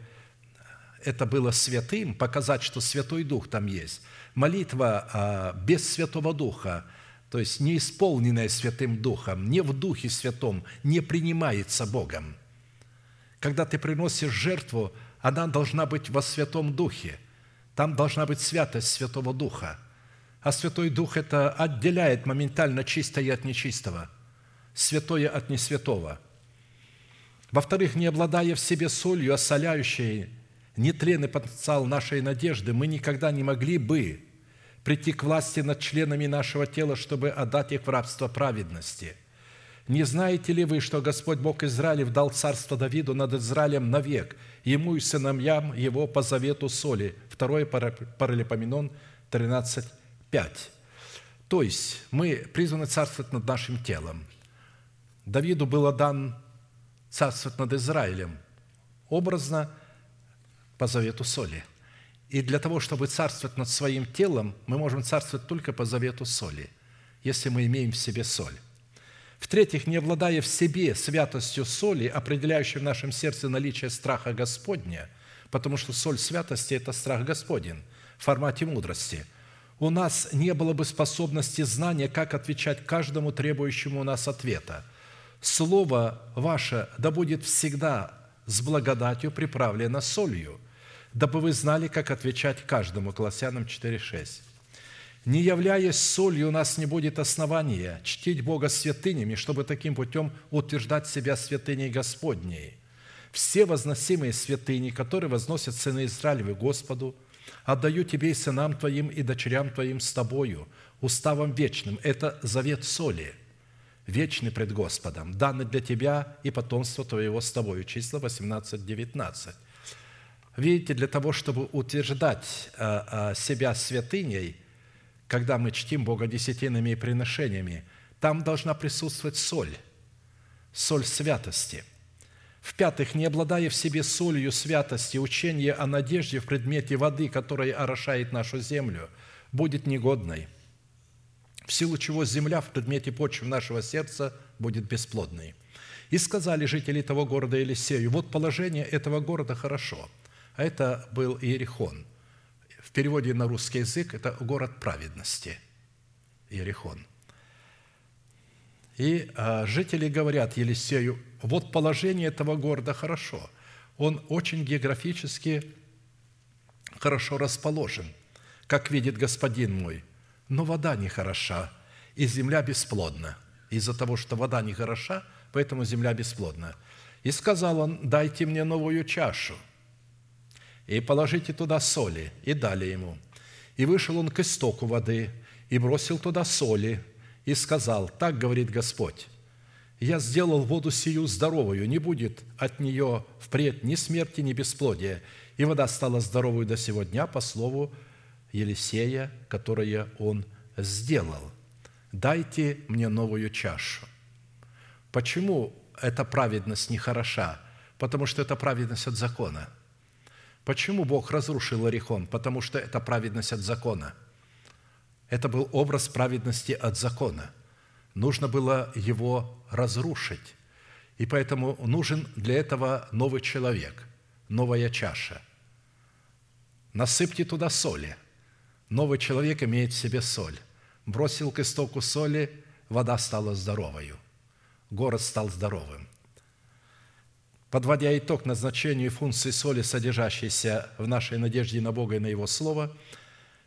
это было святым, показать, что Святой Дух там есть, молитва а, без Святого Духа, то есть не исполненная Святым Духом, не в Духе Святом, не принимается Богом. Когда ты приносишь жертву, она должна быть во Святом Духе. Там должна быть святость Святого Духа – а Святой Дух это отделяет моментально чистое от нечистого, святое от несвятого. Во-вторых, не обладая в себе солью, осоляющей нетленный потенциал нашей надежды, мы никогда не могли бы прийти к власти над членами нашего тела, чтобы отдать их в рабство праведности. Не знаете ли вы, что Господь Бог Израилев дал царство Давиду над Израилем навек, ему и сыновьям его по завету соли? Второе Паралипоменон 13, 5. То есть мы призваны царствовать над нашим телом. Давиду было дан царствовать над Израилем, образно по завету соли. И для того, чтобы царствовать над своим телом, мы можем царствовать только по завету соли, если мы имеем в себе соль. В-третьих, не обладая в себе святостью соли, определяющей в нашем сердце наличие страха Господня, потому что соль святости – это страх Господень в формате мудрости, у нас не было бы способности знания, как отвечать каждому требующему у нас ответа. Слово ваше да будет всегда с благодатью приправлено солью, дабы вы знали, как отвечать каждому. Колоссянам 4,6. Не являясь солью, у нас не будет основания чтить Бога святынями, чтобы таким путем утверждать себя святыней Господней. Все возносимые святыни, которые возносят сыны Израилевы Господу, отдаю Тебе и сынам Твоим, и дочерям Твоим с Тобою, уставом вечным. Это завет соли, вечный пред Господом, данный для Тебя и потомства Твоего с Тобою. Числа 18, 19. Видите, для того, чтобы утверждать э, э, себя святыней – когда мы чтим Бога десятинами и приношениями, там должна присутствовать соль, соль святости. В-пятых, не обладая в себе солью святости, учение о надежде в предмете воды, которая орошает нашу землю, будет негодной, в силу чего земля в предмете почвы нашего сердца будет бесплодной. И сказали жители того города Елисею, вот положение этого города хорошо. А это был Иерихон – в переводе на русский язык это город праведности, Иерихон. И а, жители говорят Елисею, вот положение этого города хорошо. Он очень географически хорошо расположен, как видит господин мой, но вода не хороша, и земля бесплодна. Из-за того, что вода не хороша, поэтому земля бесплодна. И сказал он, дайте мне новую чашу – и положите туда соли». И дали ему. И вышел он к истоку воды, и бросил туда соли, и сказал, «Так говорит Господь, я сделал воду сию здоровую, не будет от нее впредь ни смерти, ни бесплодия». И вода стала здоровой до сего дня по слову Елисея, которое он сделал. «Дайте мне новую чашу». Почему эта праведность не хороша? Потому что это праведность от закона – Почему Бог разрушил Иерихон? Потому что это праведность от закона. Это был образ праведности от закона. Нужно было его разрушить. И поэтому нужен для этого новый человек, новая чаша. Насыпьте туда соли. Новый человек имеет в себе соль. Бросил к истоку соли, вода стала здоровою. Город стал здоровым. Подводя итог назначению и функции соли, содержащейся в нашей надежде на Бога и на Его Слово,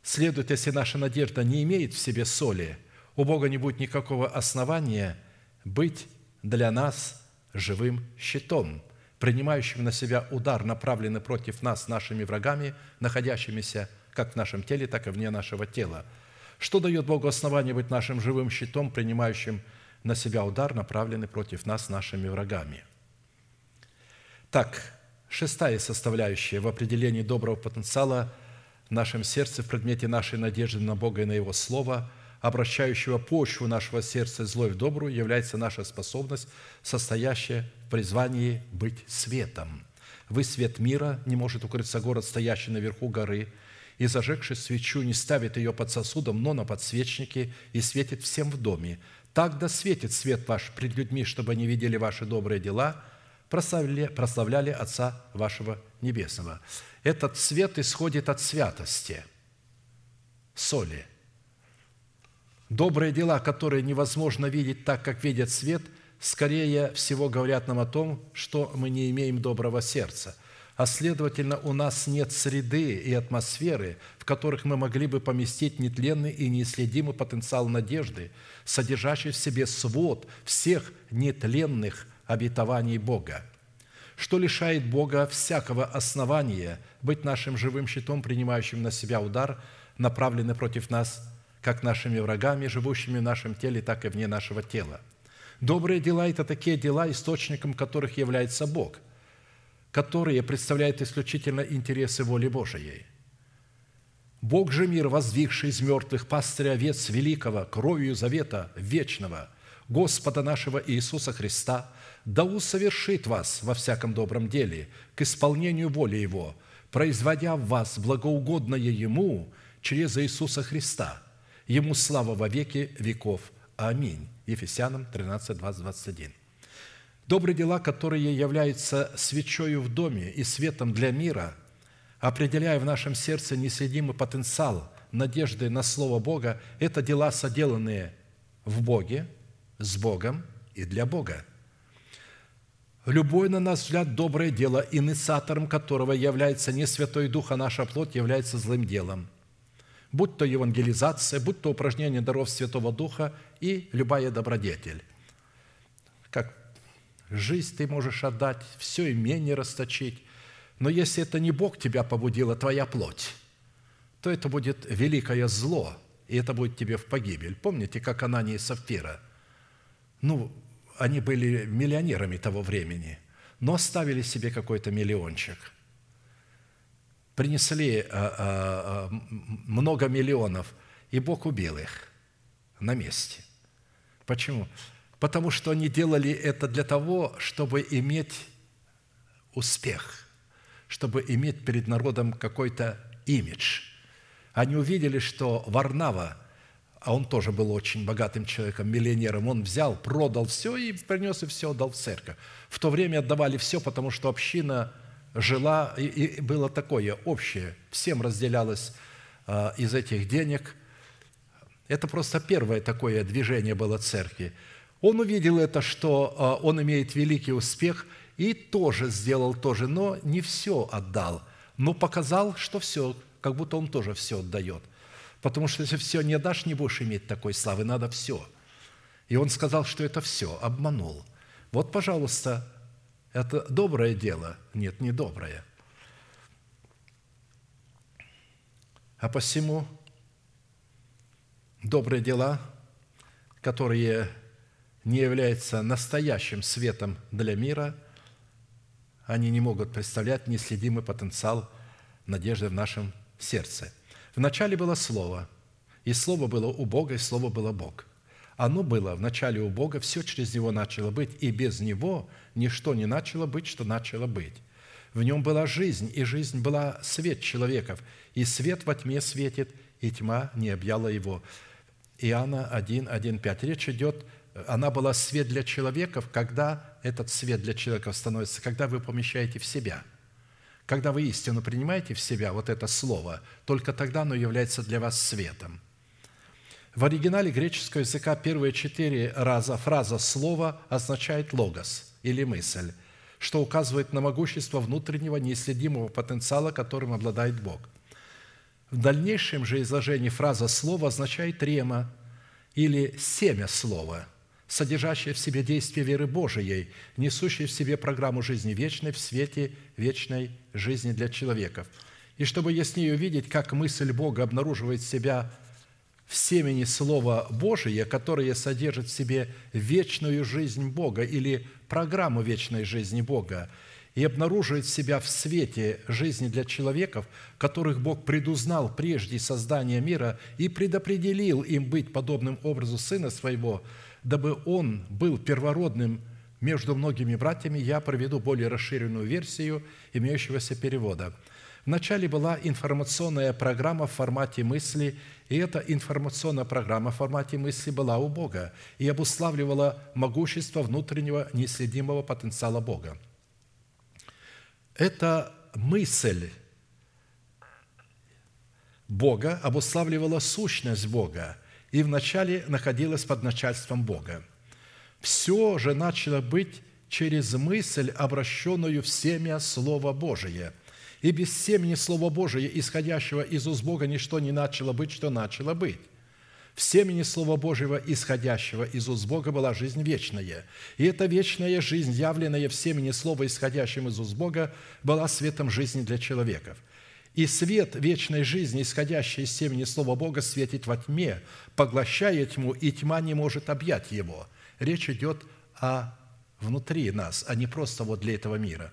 следует, если наша надежда не имеет в себе соли, у Бога не будет никакого основания быть для нас живым щитом, принимающим на себя удар, направленный против нас нашими врагами, находящимися как в нашем теле, так и вне нашего тела. Что дает Богу основание быть нашим живым щитом, принимающим на себя удар, направленный против нас нашими врагами – так, шестая составляющая в определении доброго потенциала в нашем сердце в предмете нашей надежды на Бога и на Его Слово, обращающего почву нашего сердца злой в добрую, является наша способность, состоящая в призвании быть светом. Вы свет мира, не может укрыться город, стоящий наверху горы, и, зажегший свечу, не ставит ее под сосудом, но на подсвечнике, и светит всем в доме. Так да светит свет ваш пред людьми, чтобы они видели ваши добрые дела – прославляли, прославляли Отца вашего Небесного. Этот свет исходит от святости, соли. Добрые дела, которые невозможно видеть так, как видят свет, скорее всего говорят нам о том, что мы не имеем доброго сердца – а следовательно, у нас нет среды и атмосферы, в которых мы могли бы поместить нетленный и неисследимый потенциал надежды, содержащий в себе свод всех нетленных обетований Бога, что лишает Бога всякого основания быть нашим живым щитом, принимающим на себя удар, направленный против нас, как нашими врагами, живущими в нашем теле, так и вне нашего тела. Добрые дела – это такие дела, источником которых является Бог, которые представляют исключительно интересы воли Божией. Бог же мир, воздвигший из мертвых пастыря овец великого, кровью завета вечного, Господа нашего Иисуса Христа, да усовершит вас во всяком добром деле к исполнению воли Его, производя в вас благоугодное Ему через Иисуса Христа. Ему слава во веки веков. Аминь. Ефесянам 13, 20, 21. Добрые дела, которые являются свечою в доме и светом для мира, определяя в нашем сердце неследимый потенциал надежды на Слово Бога, это дела, соделанные в Боге, с Богом и для Бога. Любое, на наш взгляд, доброе дело, инициатором которого является не Святой Дух, а наша плоть, является злым делом. Будь то евангелизация, будь то упражнение даров Святого Духа и любая добродетель. Как жизнь ты можешь отдать, все имение расточить, но если это не Бог тебя побудил, а твоя плоть, то это будет великое зло, и это будет тебе в погибель. Помните, как Анания и Сапфира? Ну, они были миллионерами того времени, но оставили себе какой-то миллиончик. Принесли а, а, много миллионов, и Бог убил их на месте. Почему? Потому что они делали это для того, чтобы иметь успех, чтобы иметь перед народом какой-то имидж. Они увидели, что Варнава – а он тоже был очень богатым человеком, миллионером, он взял, продал все и принес и все отдал в церковь. В то время отдавали все, потому что община жила, и, было такое общее, всем разделялось а, из этих денег. Это просто первое такое движение было церкви. Он увидел это, что а, он имеет великий успех, и тоже сделал тоже, но не все отдал, но показал, что все, как будто он тоже все отдает. Потому что если все не дашь, не будешь иметь такой славы, надо все. И он сказал, что это все, обманул. Вот, пожалуйста, это доброе дело? Нет, не доброе. А посему добрые дела, которые не являются настоящим светом для мира, они не могут представлять неследимый потенциал надежды в нашем сердце – Вначале было Слово, и Слово было у Бога, и Слово было Бог. Оно было в начале у Бога, все через Него начало быть, и без Него ничто не начало быть, что начало быть. В нем была жизнь, и жизнь была свет человеков, и свет во тьме светит, и тьма не объяла его». Иоанна 1, 1, 5. Речь идет, она была свет для человеков, когда этот свет для человеков становится, когда вы помещаете в себя – когда вы истину принимаете в себя, вот это слово, только тогда оно является для вас светом. В оригинале греческого языка первые четыре раза фраза «слово» означает «логос» или «мысль», что указывает на могущество внутреннего неисследимого потенциала, которым обладает Бог. В дальнейшем же изложении фраза «слово» означает «рема» или «семя слова», содержащее в себе действие веры Божией, несущее в себе программу жизни вечной в свете вечной жизни для человеков. И чтобы яснее увидеть, как мысль Бога обнаруживает себя в семени Слова Божия, которое содержит в себе вечную жизнь Бога или программу вечной жизни Бога, и обнаруживает себя в свете жизни для человеков, которых Бог предузнал прежде создания мира и предопределил им быть подобным образу Сына Своего – дабы он был первородным между многими братьями, я проведу более расширенную версию имеющегося перевода. Вначале была информационная программа в формате мысли, и эта информационная программа в формате мысли была у Бога и обуславливала могущество внутреннего неисследимого потенциала Бога. Эта мысль Бога обуславливала сущность Бога – и вначале находилась под начальством Бога. Все же начало быть через мысль, обращенную в семя Слова Божие. И без семени Слова Божия, исходящего из уст Бога, ничто не начало быть, что начало быть. В семени Слова Божьего, исходящего из уст Бога, была жизнь вечная. И эта вечная жизнь, явленная в семени Слова, исходящем из уст Бога, была светом жизни для человеков – и свет вечной жизни, исходящий из семени Слова Бога, светит во тьме, поглощая тьму, и тьма не может объять его. Речь идет о внутри нас, а не просто вот для этого мира.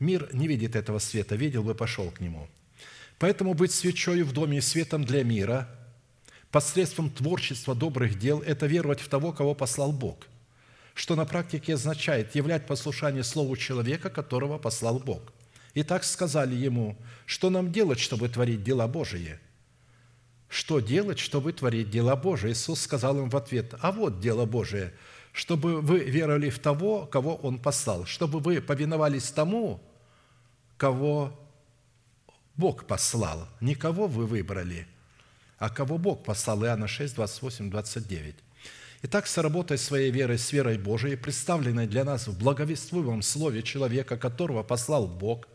Мир не видит этого света, видел бы, пошел к нему. Поэтому быть свечой в доме и светом для мира посредством творчества добрых дел – это веровать в того, кого послал Бог, что на практике означает являть послушание Слову человека, которого послал Бог. И так сказали ему, что нам делать, чтобы творить дела Божии? Что делать, чтобы творить дела Божии? Иисус сказал им в ответ, а вот дело Божие, чтобы вы веровали в того, кого Он послал, чтобы вы повиновались тому, кого Бог послал. Не кого вы выбрали, а кого Бог послал. Иоанна 6, 28, 29. Итак, соработая своей верой с верой Божией, представленной для нас в благовествуемом слове человека, которого послал Бог,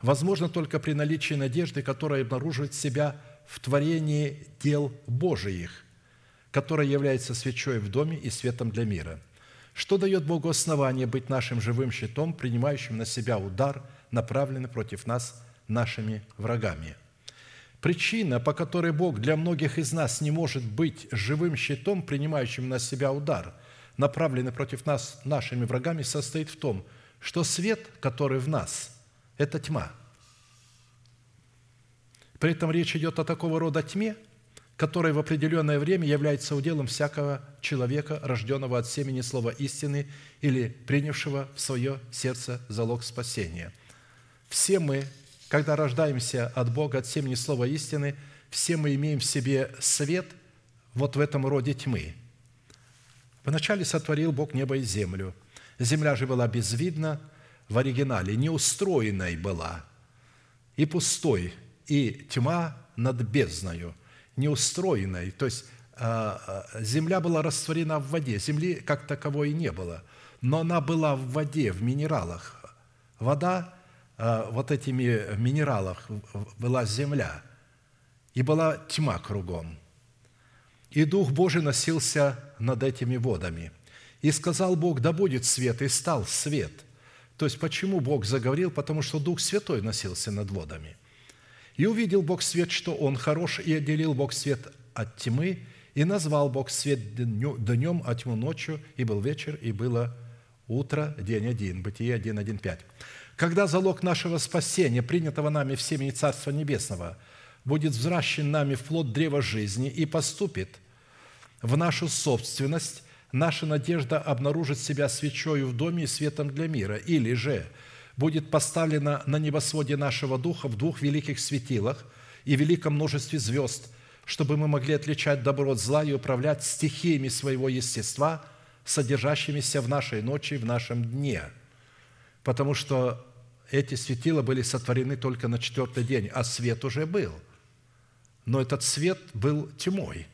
возможно только при наличии надежды, которая обнаруживает себя в творении дел Божиих, которая является свечой в доме и светом для мира. Что дает Богу основание быть нашим живым щитом, принимающим на себя удар, направленный против нас нашими врагами. Причина, по которой Бог для многих из нас не может быть живым щитом, принимающим на себя удар, направленный против нас нашими врагами, состоит в том, что свет, который в нас, это тьма. При этом речь идет о такого рода тьме, которая в определенное время является уделом всякого человека, рожденного от семени слова истины или принявшего в свое сердце залог спасения. Все мы когда рождаемся от Бога, от семени слова истины, все мы имеем в себе свет вот в этом роде тьмы. Вначале сотворил Бог небо и землю. Земля же была безвидна в оригинале, неустроенной была, и пустой, и тьма над бездною, неустроенной. То есть а, а, земля была растворена в воде, земли как таковой не было, но она была в воде, в минералах. Вода вот этими минералах была земля, и была тьма кругом. И Дух Божий носился над этими водами. И сказал Бог, да будет свет, и стал свет. То есть, почему Бог заговорил? Потому что Дух Святой носился над водами. И увидел Бог свет, что Он хорош, и отделил Бог свет от тьмы, и назвал Бог свет днем, а тьму ночью, и был вечер, и было утро, день один. Бытие 1, 1, 5 когда залог нашего спасения, принятого нами в семени Царства Небесного, будет взращен нами в плод древа жизни и поступит в нашу собственность, наша надежда обнаружит себя свечою в доме и светом для мира, или же будет поставлена на небосводе нашего духа в двух великих светилах и великом множестве звезд, чтобы мы могли отличать добро от зла и управлять стихиями своего естества, содержащимися в нашей ночи и в нашем дне – потому что эти светила были сотворены только на четвертый день, а свет уже был. Но этот свет был тьмой.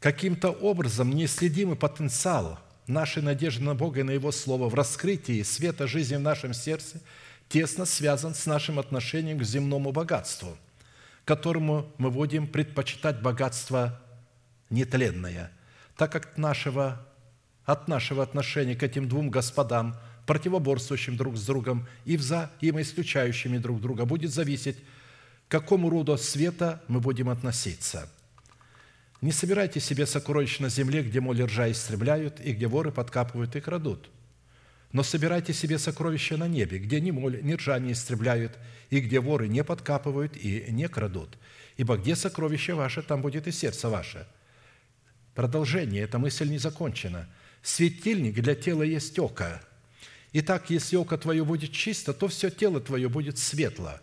Каким-то образом неследимый потенциал нашей надежды на Бога и на Его Слово в раскрытии света жизни в нашем сердце тесно связан с нашим отношением к земному богатству, которому мы будем предпочитать богатство нетленное, так как нашего, от нашего отношения к этим двум господам – противоборствующим друг с другом и взаимоисключающими друг друга, будет зависеть, к какому роду света мы будем относиться. Не собирайте себе сокровищ на земле, где моли ржа истребляют, и где воры подкапывают и крадут. Но собирайте себе сокровища на небе, где ни моль, ни ржа не истребляют, и где воры не подкапывают и не крадут. Ибо где сокровище ваше, там будет и сердце ваше. Продолжение, эта мысль не закончена. Светильник для тела есть око, Итак, если око твое будет чисто, то все тело твое будет светло.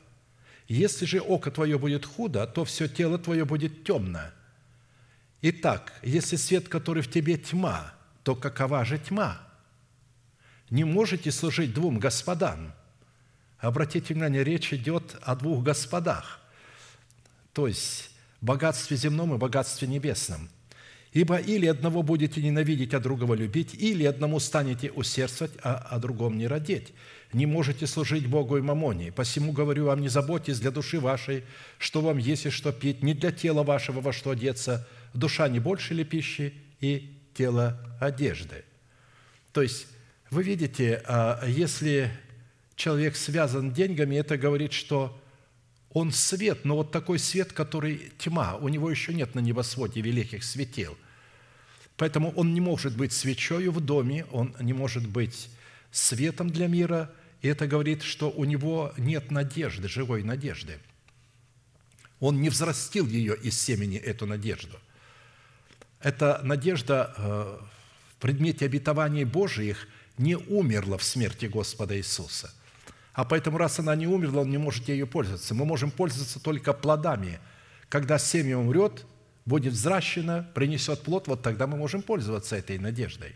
Если же око твое будет худо, то все тело твое будет темно. Итак, если свет, который в тебе тьма, то какова же тьма? Не можете служить двум господам. Обратите внимание, речь идет о двух господах, то есть богатстве земном и богатстве небесном. Ибо или одного будете ненавидеть, а другого любить, или одному станете усердствовать, а о другом не родить. Не можете служить Богу и мамоне. Посему говорю вам, не заботьтесь для души вашей, что вам есть и что пить, не для тела вашего во что одеться. Душа не больше ли пищи и тело одежды. То есть, вы видите, а, если человек связан деньгами, это говорит, что он свет, но вот такой свет, который тьма, у него еще нет на небосводе великих светил. Поэтому он не может быть свечою в доме, он не может быть светом для мира, и это говорит, что у него нет надежды, живой надежды. Он не взрастил ее из семени, эту надежду. Эта надежда э, в предмете обетований Божиих не умерла в смерти Господа Иисуса. А поэтому, раз она не умерла, он не может ею пользоваться. Мы можем пользоваться только плодами. Когда семя умрет, будет взращено, принесет плод, вот тогда мы можем пользоваться этой надеждой.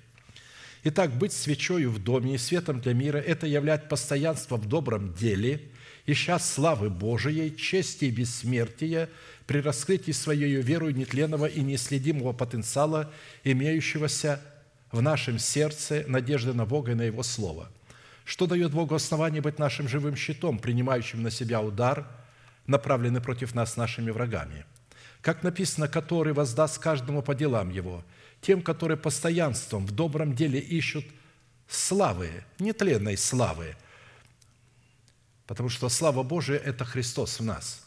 Итак, быть свечою в доме и светом для мира – это являть постоянство в добром деле, ища славы Божией, чести и бессмертия при раскрытии своей верою нетленного и неследимого потенциала, имеющегося в нашем сердце надежды на Бога и на Его Слово. Что дает Богу основание быть нашим живым щитом, принимающим на себя удар, направленный против нас нашими врагами? Как написано, который воздаст каждому по делам его, тем, которые постоянством в добром деле ищут славы, нетленной славы, потому что слава Божия – это Христос в нас.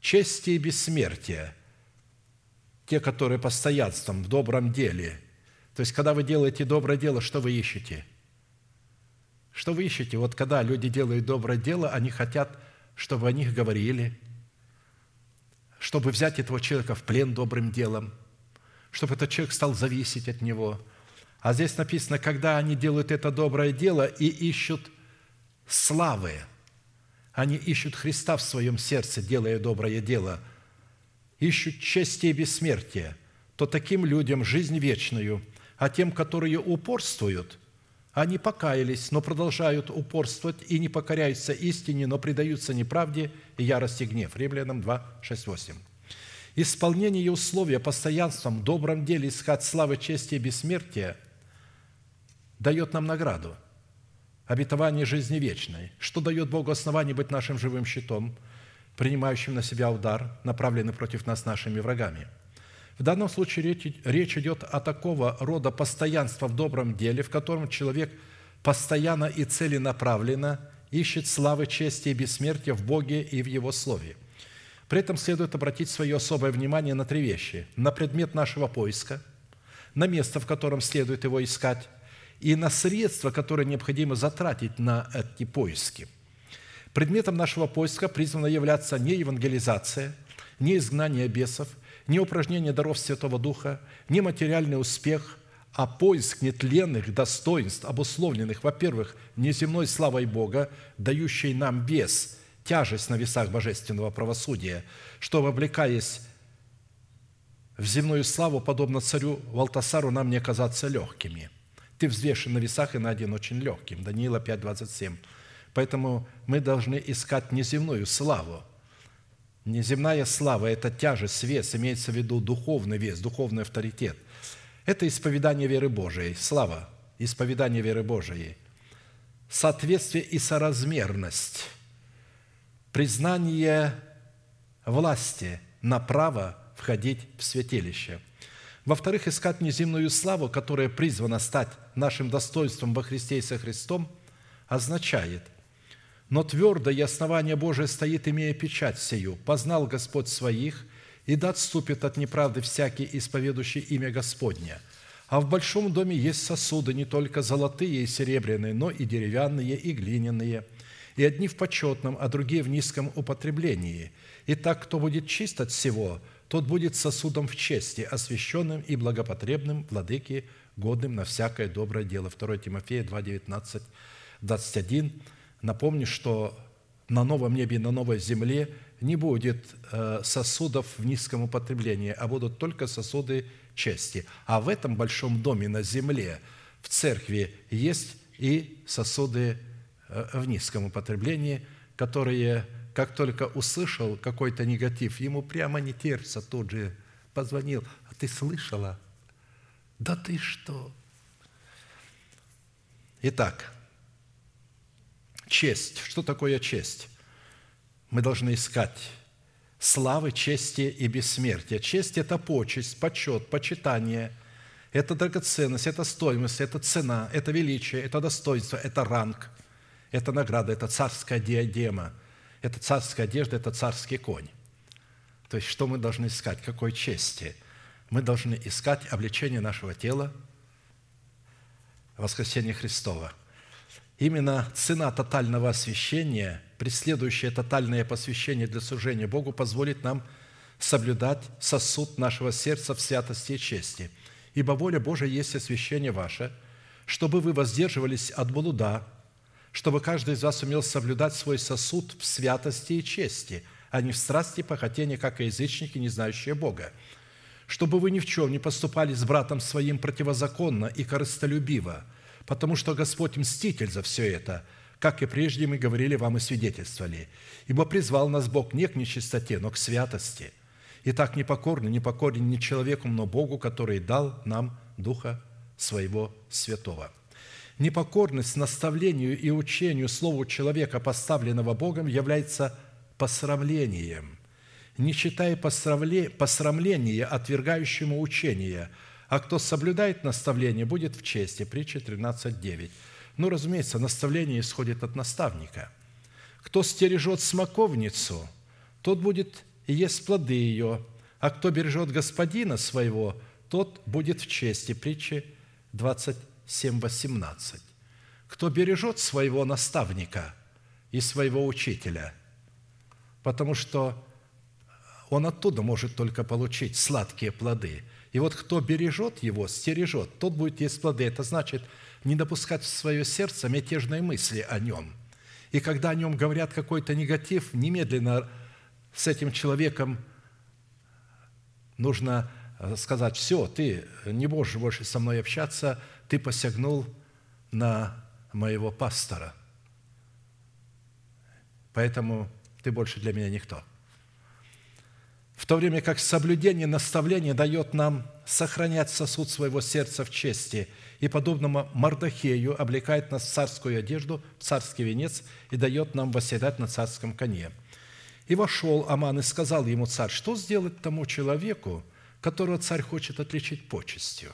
Чести и бессмертие – те, которые постоянством в добром деле – то есть, когда вы делаете доброе дело, что вы ищете? Что вы ищете? Вот когда люди делают доброе дело, они хотят, чтобы о них говорили, чтобы взять этого человека в плен добрым делом, чтобы этот человек стал зависеть от него. А здесь написано, когда они делают это доброе дело и ищут славы, они ищут Христа в своем сердце, делая доброе дело, ищут чести и бессмертия, то таким людям жизнь вечную – а тем, которые упорствуют, они покаялись, но продолжают упорствовать и не покоряются истине, но предаются неправде и ярости гнев. Римлянам 2, 6, 8. Исполнение условия постоянством добром деле искать славы, чести и бессмертия дает нам награду – обетование жизни вечной, что дает Богу основание быть нашим живым щитом, принимающим на себя удар, направленный против нас нашими врагами – в данном случае речь, речь идет о такого рода постоянства в добром деле, в котором человек постоянно и целенаправленно ищет славы, чести и бессмертия в Боге и в Его Слове. При этом следует обратить свое особое внимание на три вещи. На предмет нашего поиска, на место, в котором следует его искать, и на средства, которые необходимо затратить на эти поиски. Предметом нашего поиска призвано являться не евангелизация, не изгнание бесов – не упражнение даров Святого Духа, не материальный успех, а поиск нетленных достоинств, обусловленных, во-первых, неземной славой Бога, дающей нам вес, тяжесть на весах божественного правосудия, чтобы, облекаясь в земную славу, подобно царю Валтасару, нам не оказаться легкими. Ты взвешен на весах и на один очень легким. Даниила 5, 27. Поэтому мы должны искать неземную славу – Неземная слава – это тяжесть, вес, имеется в виду духовный вес, духовный авторитет. Это исповедание веры Божией, слава, исповедание веры Божией. Соответствие и соразмерность, признание власти на право входить в святилище. Во-вторых, искать неземную славу, которая призвана стать нашим достоинством во Христе и со Христом, означает но твердо и основание Божие стоит, имея печать сию. Познал Господь своих, и да отступит от неправды всякий, исповедующий имя Господня. А в большом доме есть сосуды, не только золотые и серебряные, но и деревянные, и глиняные, и одни в почетном, а другие в низком употреблении. И так, кто будет чист от всего, тот будет сосудом в чести, освященным и благопотребным владыке, годным на всякое доброе дело. 2 Тимофея 2, 19, 21 Напомню, что на новом небе и на новой земле не будет э, сосудов в низком употреблении, а будут только сосуды чести. А в этом большом доме на земле, в церкви, есть и сосуды э, в низком употреблении, которые, как только услышал какой-то негатив, ему прямо не терпится, тут же позвонил, а ты слышала? Да ты что? Итак, честь. Что такое честь? Мы должны искать славы, чести и бессмертия. Честь – это почесть, почет, почитание, это драгоценность, это стоимость, это цена, это величие, это достоинство, это ранг, это награда, это царская диадема, это царская одежда, это царский конь. То есть, что мы должны искать? Какой чести? Мы должны искать обличение нашего тела, воскресение Христова – Именно цена тотального освящения, преследующая тотальное посвящение для служения Богу, позволит нам соблюдать сосуд нашего сердца в святости и чести. Ибо воля Божия есть освящение ваше, чтобы вы воздерживались от блуда, чтобы каждый из вас умел соблюдать свой сосуд в святости и чести, а не в страсти и похотении, как и язычники, не знающие Бога. Чтобы вы ни в чем не поступали с братом своим противозаконно и корыстолюбиво, потому что Господь мститель за все это, как и прежде мы говорили вам и свидетельствовали. Ибо призвал нас Бог не к нечистоте, но к святости. И так непокорны, непокорен не человеку, но Богу, который дал нам Духа Своего Святого». Непокорность наставлению и учению Слову человека, поставленного Богом, является посрамлением, не считая посрамления, отвергающему учение, а кто соблюдает наставление, будет в чести. Притча 13.9. Ну, разумеется, наставление исходит от наставника. Кто стережет смоковницу, тот будет и есть плоды ее, а кто бережет господина своего, тот будет в чести. Притча 27.18. Кто бережет своего наставника и своего учителя, потому что он оттуда может только получить сладкие плоды. И вот кто бережет его, стережет, тот будет есть плоды. Это значит не допускать в свое сердце мятежные мысли о нем. И когда о нем говорят какой-то негатив, немедленно с этим человеком нужно э, сказать, все, ты не можешь больше со мной общаться, ты посягнул на моего пастора. Поэтому ты больше для меня никто – в то время как соблюдение наставления дает нам сохранять сосуд своего сердца в чести и, подобно Мардахею, облекает нас в царскую одежду, в царский венец и дает нам восседать на царском коне. И вошел Аман и сказал ему царь, что сделать тому человеку, которого царь хочет отличить почестью?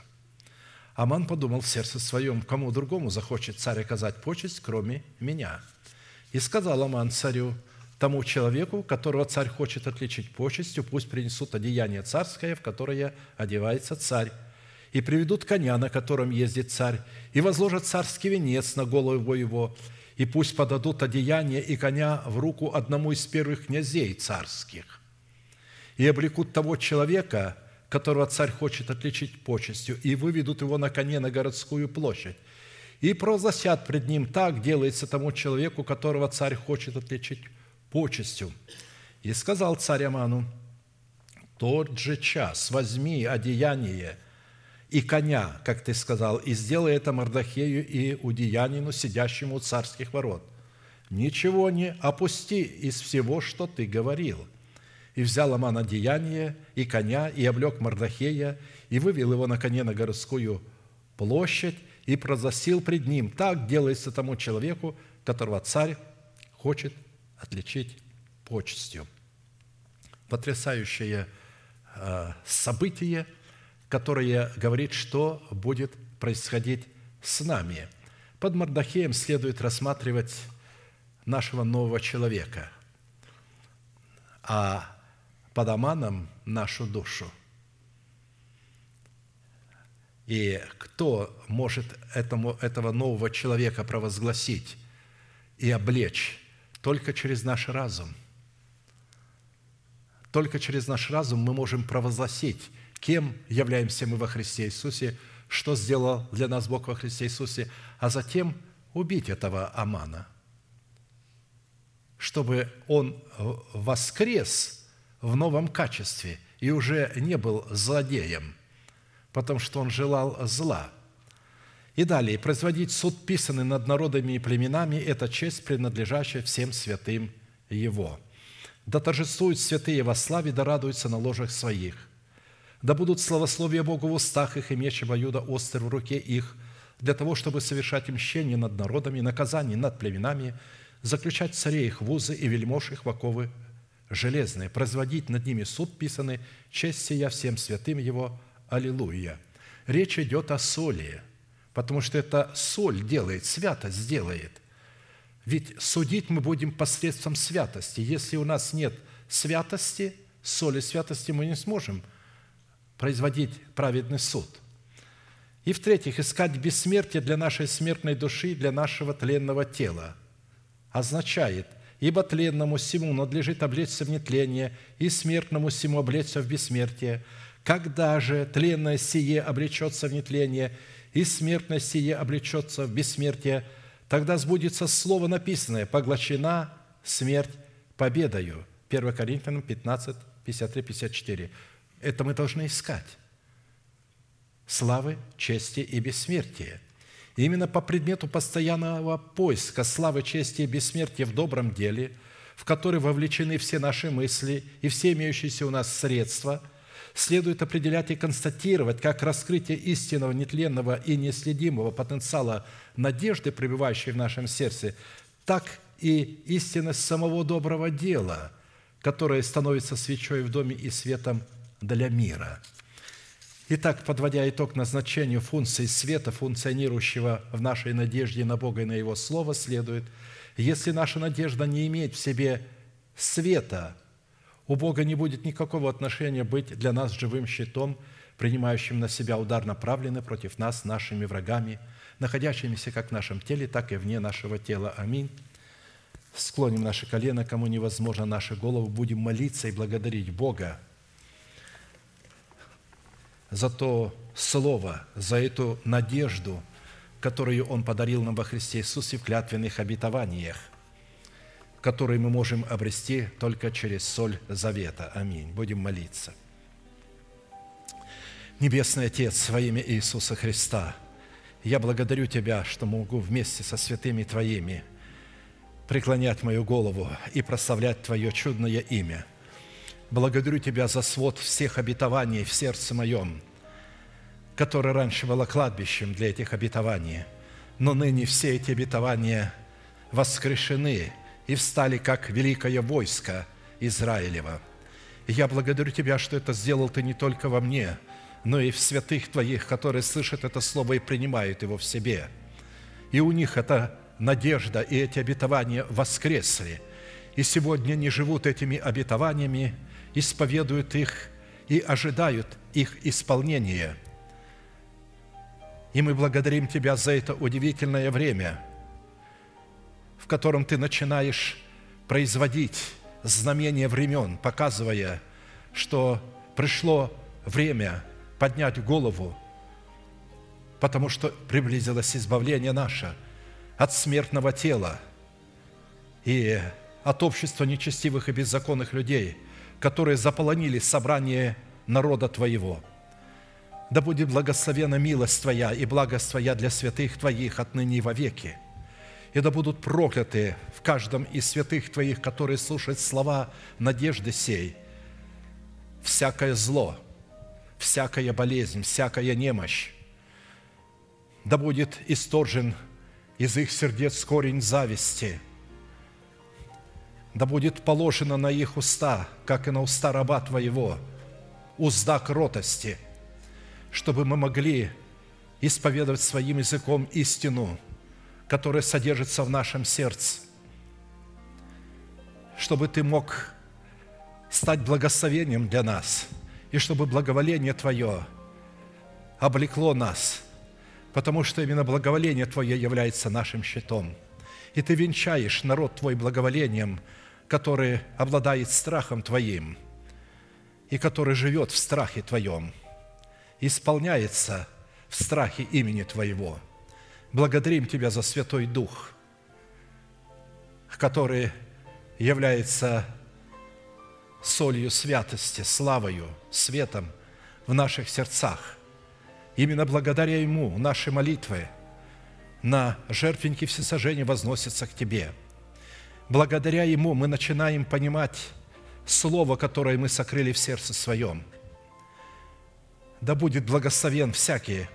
Аман подумал в сердце своем, кому другому захочет царь оказать почесть, кроме меня. И сказал Аман царю, тому человеку, которого царь хочет отличить почестью, пусть принесут одеяние царское, в которое одевается царь, и приведут коня, на котором ездит царь, и возложат царский венец на голову его, и пусть подадут одеяние и коня в руку одному из первых князей царских, и облекут того человека, которого царь хочет отличить почестью, и выведут его на коне на городскую площадь, и провозгласят пред ним, так делается тому человеку, которого царь хочет отличить почестью. И сказал царь Аману, тот же час возьми одеяние и коня, как ты сказал, и сделай это Мордахею и удеянину, сидящему у царских ворот. Ничего не опусти из всего, что ты говорил. И взял Аман одеяние и коня, и облег Мордахея, и вывел его на коне на городскую площадь, и прозасил пред ним. Так делается тому человеку, которого царь хочет отличить почестью. Потрясающее э, событие, которое говорит, что будет происходить с нами. Под Мардахеем следует рассматривать нашего нового человека, а под Аманом – нашу душу. И кто может этому, этого нового человека провозгласить и облечь только через наш разум. Только через наш разум мы можем провозгласить, кем являемся мы во Христе Иисусе, что сделал для нас Бог во Христе Иисусе, а затем убить этого Амана, чтобы он воскрес в новом качестве и уже не был злодеем, потому что он желал зла – и далее, производить суд, писанный над народами и племенами, это честь, принадлежащая всем святым Его. Да торжествуют святые во славе, да радуются на ложах своих. Да будут славословия Богу в устах их и меч обоюда остр в руке их, для того, чтобы совершать мщение над народами, наказание над племенами, заключать царей их в узы и вельмож их в железные, производить над ними суд писанный, честь сия всем святым Его. Аллилуйя! Речь идет о соли – потому что это соль делает, святость делает. Ведь судить мы будем посредством святости. Если у нас нет святости, соли святости, мы не сможем производить праведный суд. И в-третьих, искать бессмертие для нашей смертной души, для нашего тленного тела. Означает, ибо тленному всему надлежит облечься в нетление, и смертному всему облечься в бессмертие. Когда же тленное сие облечется в нетление, и смертное сие облечется в бессмертие, тогда сбудется слово написанное «поглощена смерть победою». 1 Коринфянам 15, 53, 54. Это мы должны искать. Славы, чести и бессмертия. И именно по предмету постоянного поиска славы, чести и бессмертия в добром деле, в который вовлечены все наши мысли и все имеющиеся у нас средства, следует определять и констатировать, как раскрытие истинного, нетленного и неследимого потенциала надежды, пребывающей в нашем сердце, так и истинность самого доброго дела, которое становится свечой в доме и светом для мира. Итак, подводя итог назначению функции света, функционирующего в нашей надежде на Бога и на Его Слово, следует, если наша надежда не имеет в себе света, у Бога не будет никакого отношения быть для нас живым щитом, принимающим на себя удар, направленный против нас нашими врагами, находящимися как в нашем теле, так и вне нашего тела. Аминь. Склоним наши колено, кому невозможно наши головы, будем молиться и благодарить Бога за то слово, за эту надежду, которую Он подарил нам во Христе Иисусе в клятвенных обетованиях, которые мы можем обрести только через соль завета. Аминь. Будем молиться. Небесный Отец, во имя Иисуса Христа, я благодарю Тебя, что могу вместе со святыми Твоими преклонять мою голову и прославлять Твое чудное имя – Благодарю Тебя за свод всех обетований в сердце моем, которое раньше было кладбищем для этих обетований, но ныне все эти обетования воскрешены и встали как великое войско Израилева. И я благодарю Тебя, что это сделал Ты не только во мне, но и в святых Твоих, которые слышат это Слово и принимают его в себе. И у них эта надежда и эти обетования воскресли. И сегодня не живут этими обетованиями, исповедуют их и ожидают их исполнения. И мы благодарим Тебя за это удивительное время, в котором Ты начинаешь производить знамения времен, показывая, что пришло время поднять голову, потому что приблизилось избавление наше от смертного тела и от общества нечестивых и беззаконных людей – которые заполонили собрание народа Твоего. Да будет благословена милость Твоя и благость Твоя для святых Твоих отныне и вовеки. И да будут прокляты в каждом из святых Твоих, которые слушают слова надежды сей, всякое зло, всякая болезнь, всякая немощь. Да будет исторжен из их сердец корень зависти – да будет положено на их уста, как и на уста раба Твоего, узда кротости, чтобы мы могли исповедовать своим языком истину, которая содержится в нашем сердце, чтобы Ты мог стать благословением для нас, и чтобы благоволение Твое облекло нас, потому что именно благоволение Твое является нашим щитом. И Ты венчаешь народ Твой благоволением – который обладает страхом Твоим и который живет в страхе Твоем, исполняется в страхе имени Твоего. Благодарим Тебя за Святой Дух, который является солью святости, славою, светом в наших сердцах. Именно благодаря Ему наши молитвы на жертвеннике всесожжения возносятся к Тебе – благодаря Ему мы начинаем понимать Слово, которое мы сокрыли в сердце своем. Да будет благословен всякий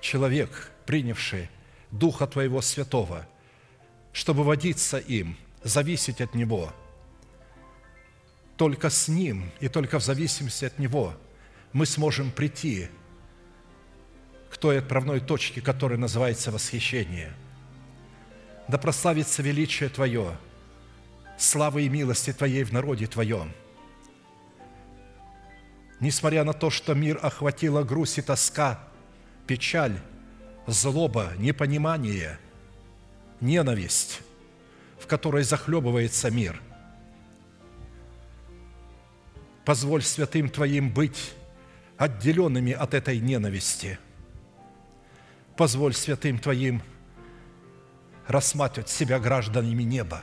человек, принявший Духа Твоего Святого, чтобы водиться им, зависеть от Него. Только с Ним и только в зависимости от Него мы сможем прийти к той отправной точке, которая называется восхищение – да прославится величие Твое, славы и милости Твоей в народе Твоем. Несмотря на то, что мир охватила грусть и тоска, печаль, злоба, непонимание, ненависть, в которой захлебывается мир. Позволь святым Твоим быть отделенными от этой ненависти. Позволь святым Твоим рассматривать себя гражданами неба.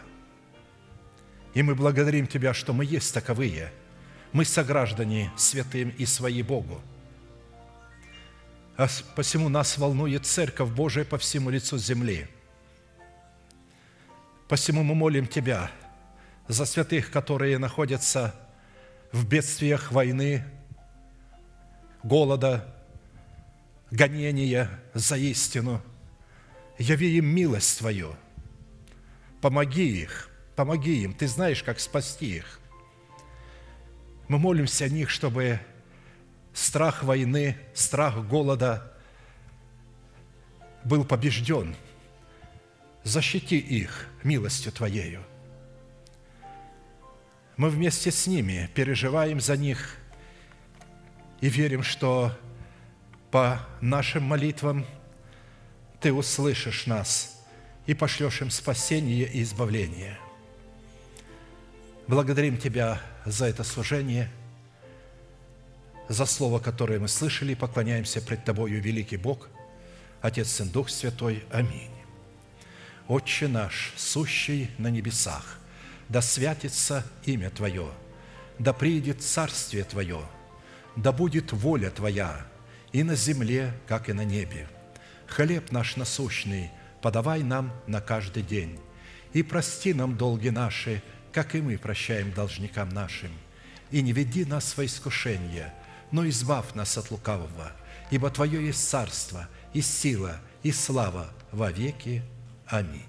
И мы благодарим Тебя, что мы есть таковые. Мы сограждане святым и свои Богу. А посему нас волнует Церковь Божия по всему лицу земли. Посему мы молим Тебя за святых, которые находятся в бедствиях войны, голода, гонения за истину. Яви им милость Твою. Помоги их, помоги им. Ты знаешь, как спасти их. Мы молимся о них, чтобы страх войны, страх голода был побежден. Защити их милостью Твоею. Мы вместе с ними переживаем за них и верим, что по нашим молитвам Ты услышишь нас и пошлешь им спасение и избавление. Благодарим Тебя за это служение, за слово, которое мы слышали, и поклоняемся пред Тобою, великий Бог, Отец, Сын, Дух Святой. Аминь. Отче наш, сущий на небесах, да святится имя Твое, да приидет Царствие Твое, да будет воля Твоя и на земле, как и на небе. Хлеб наш насущный подавай нам на каждый день, и прости нам долги наши, как и мы прощаем должникам нашим. И не веди нас во искушение, но избавь нас от лукавого, ибо Твое есть царство, и сила, и слава во веки. Аминь.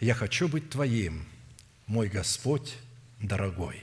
Я хочу быть Твоим, мой Господь дорогой.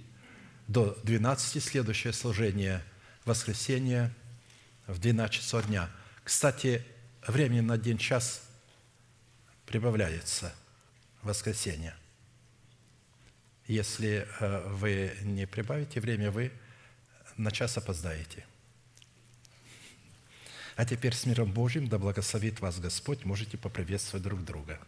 до 12, следующее служение – воскресенье в 12 часов дня. Кстати, времени на один час прибавляется воскресенье. Если э, вы не прибавите время, вы на час опоздаете. А теперь с миром Божьим, да благословит вас Господь, можете поприветствовать друг друга.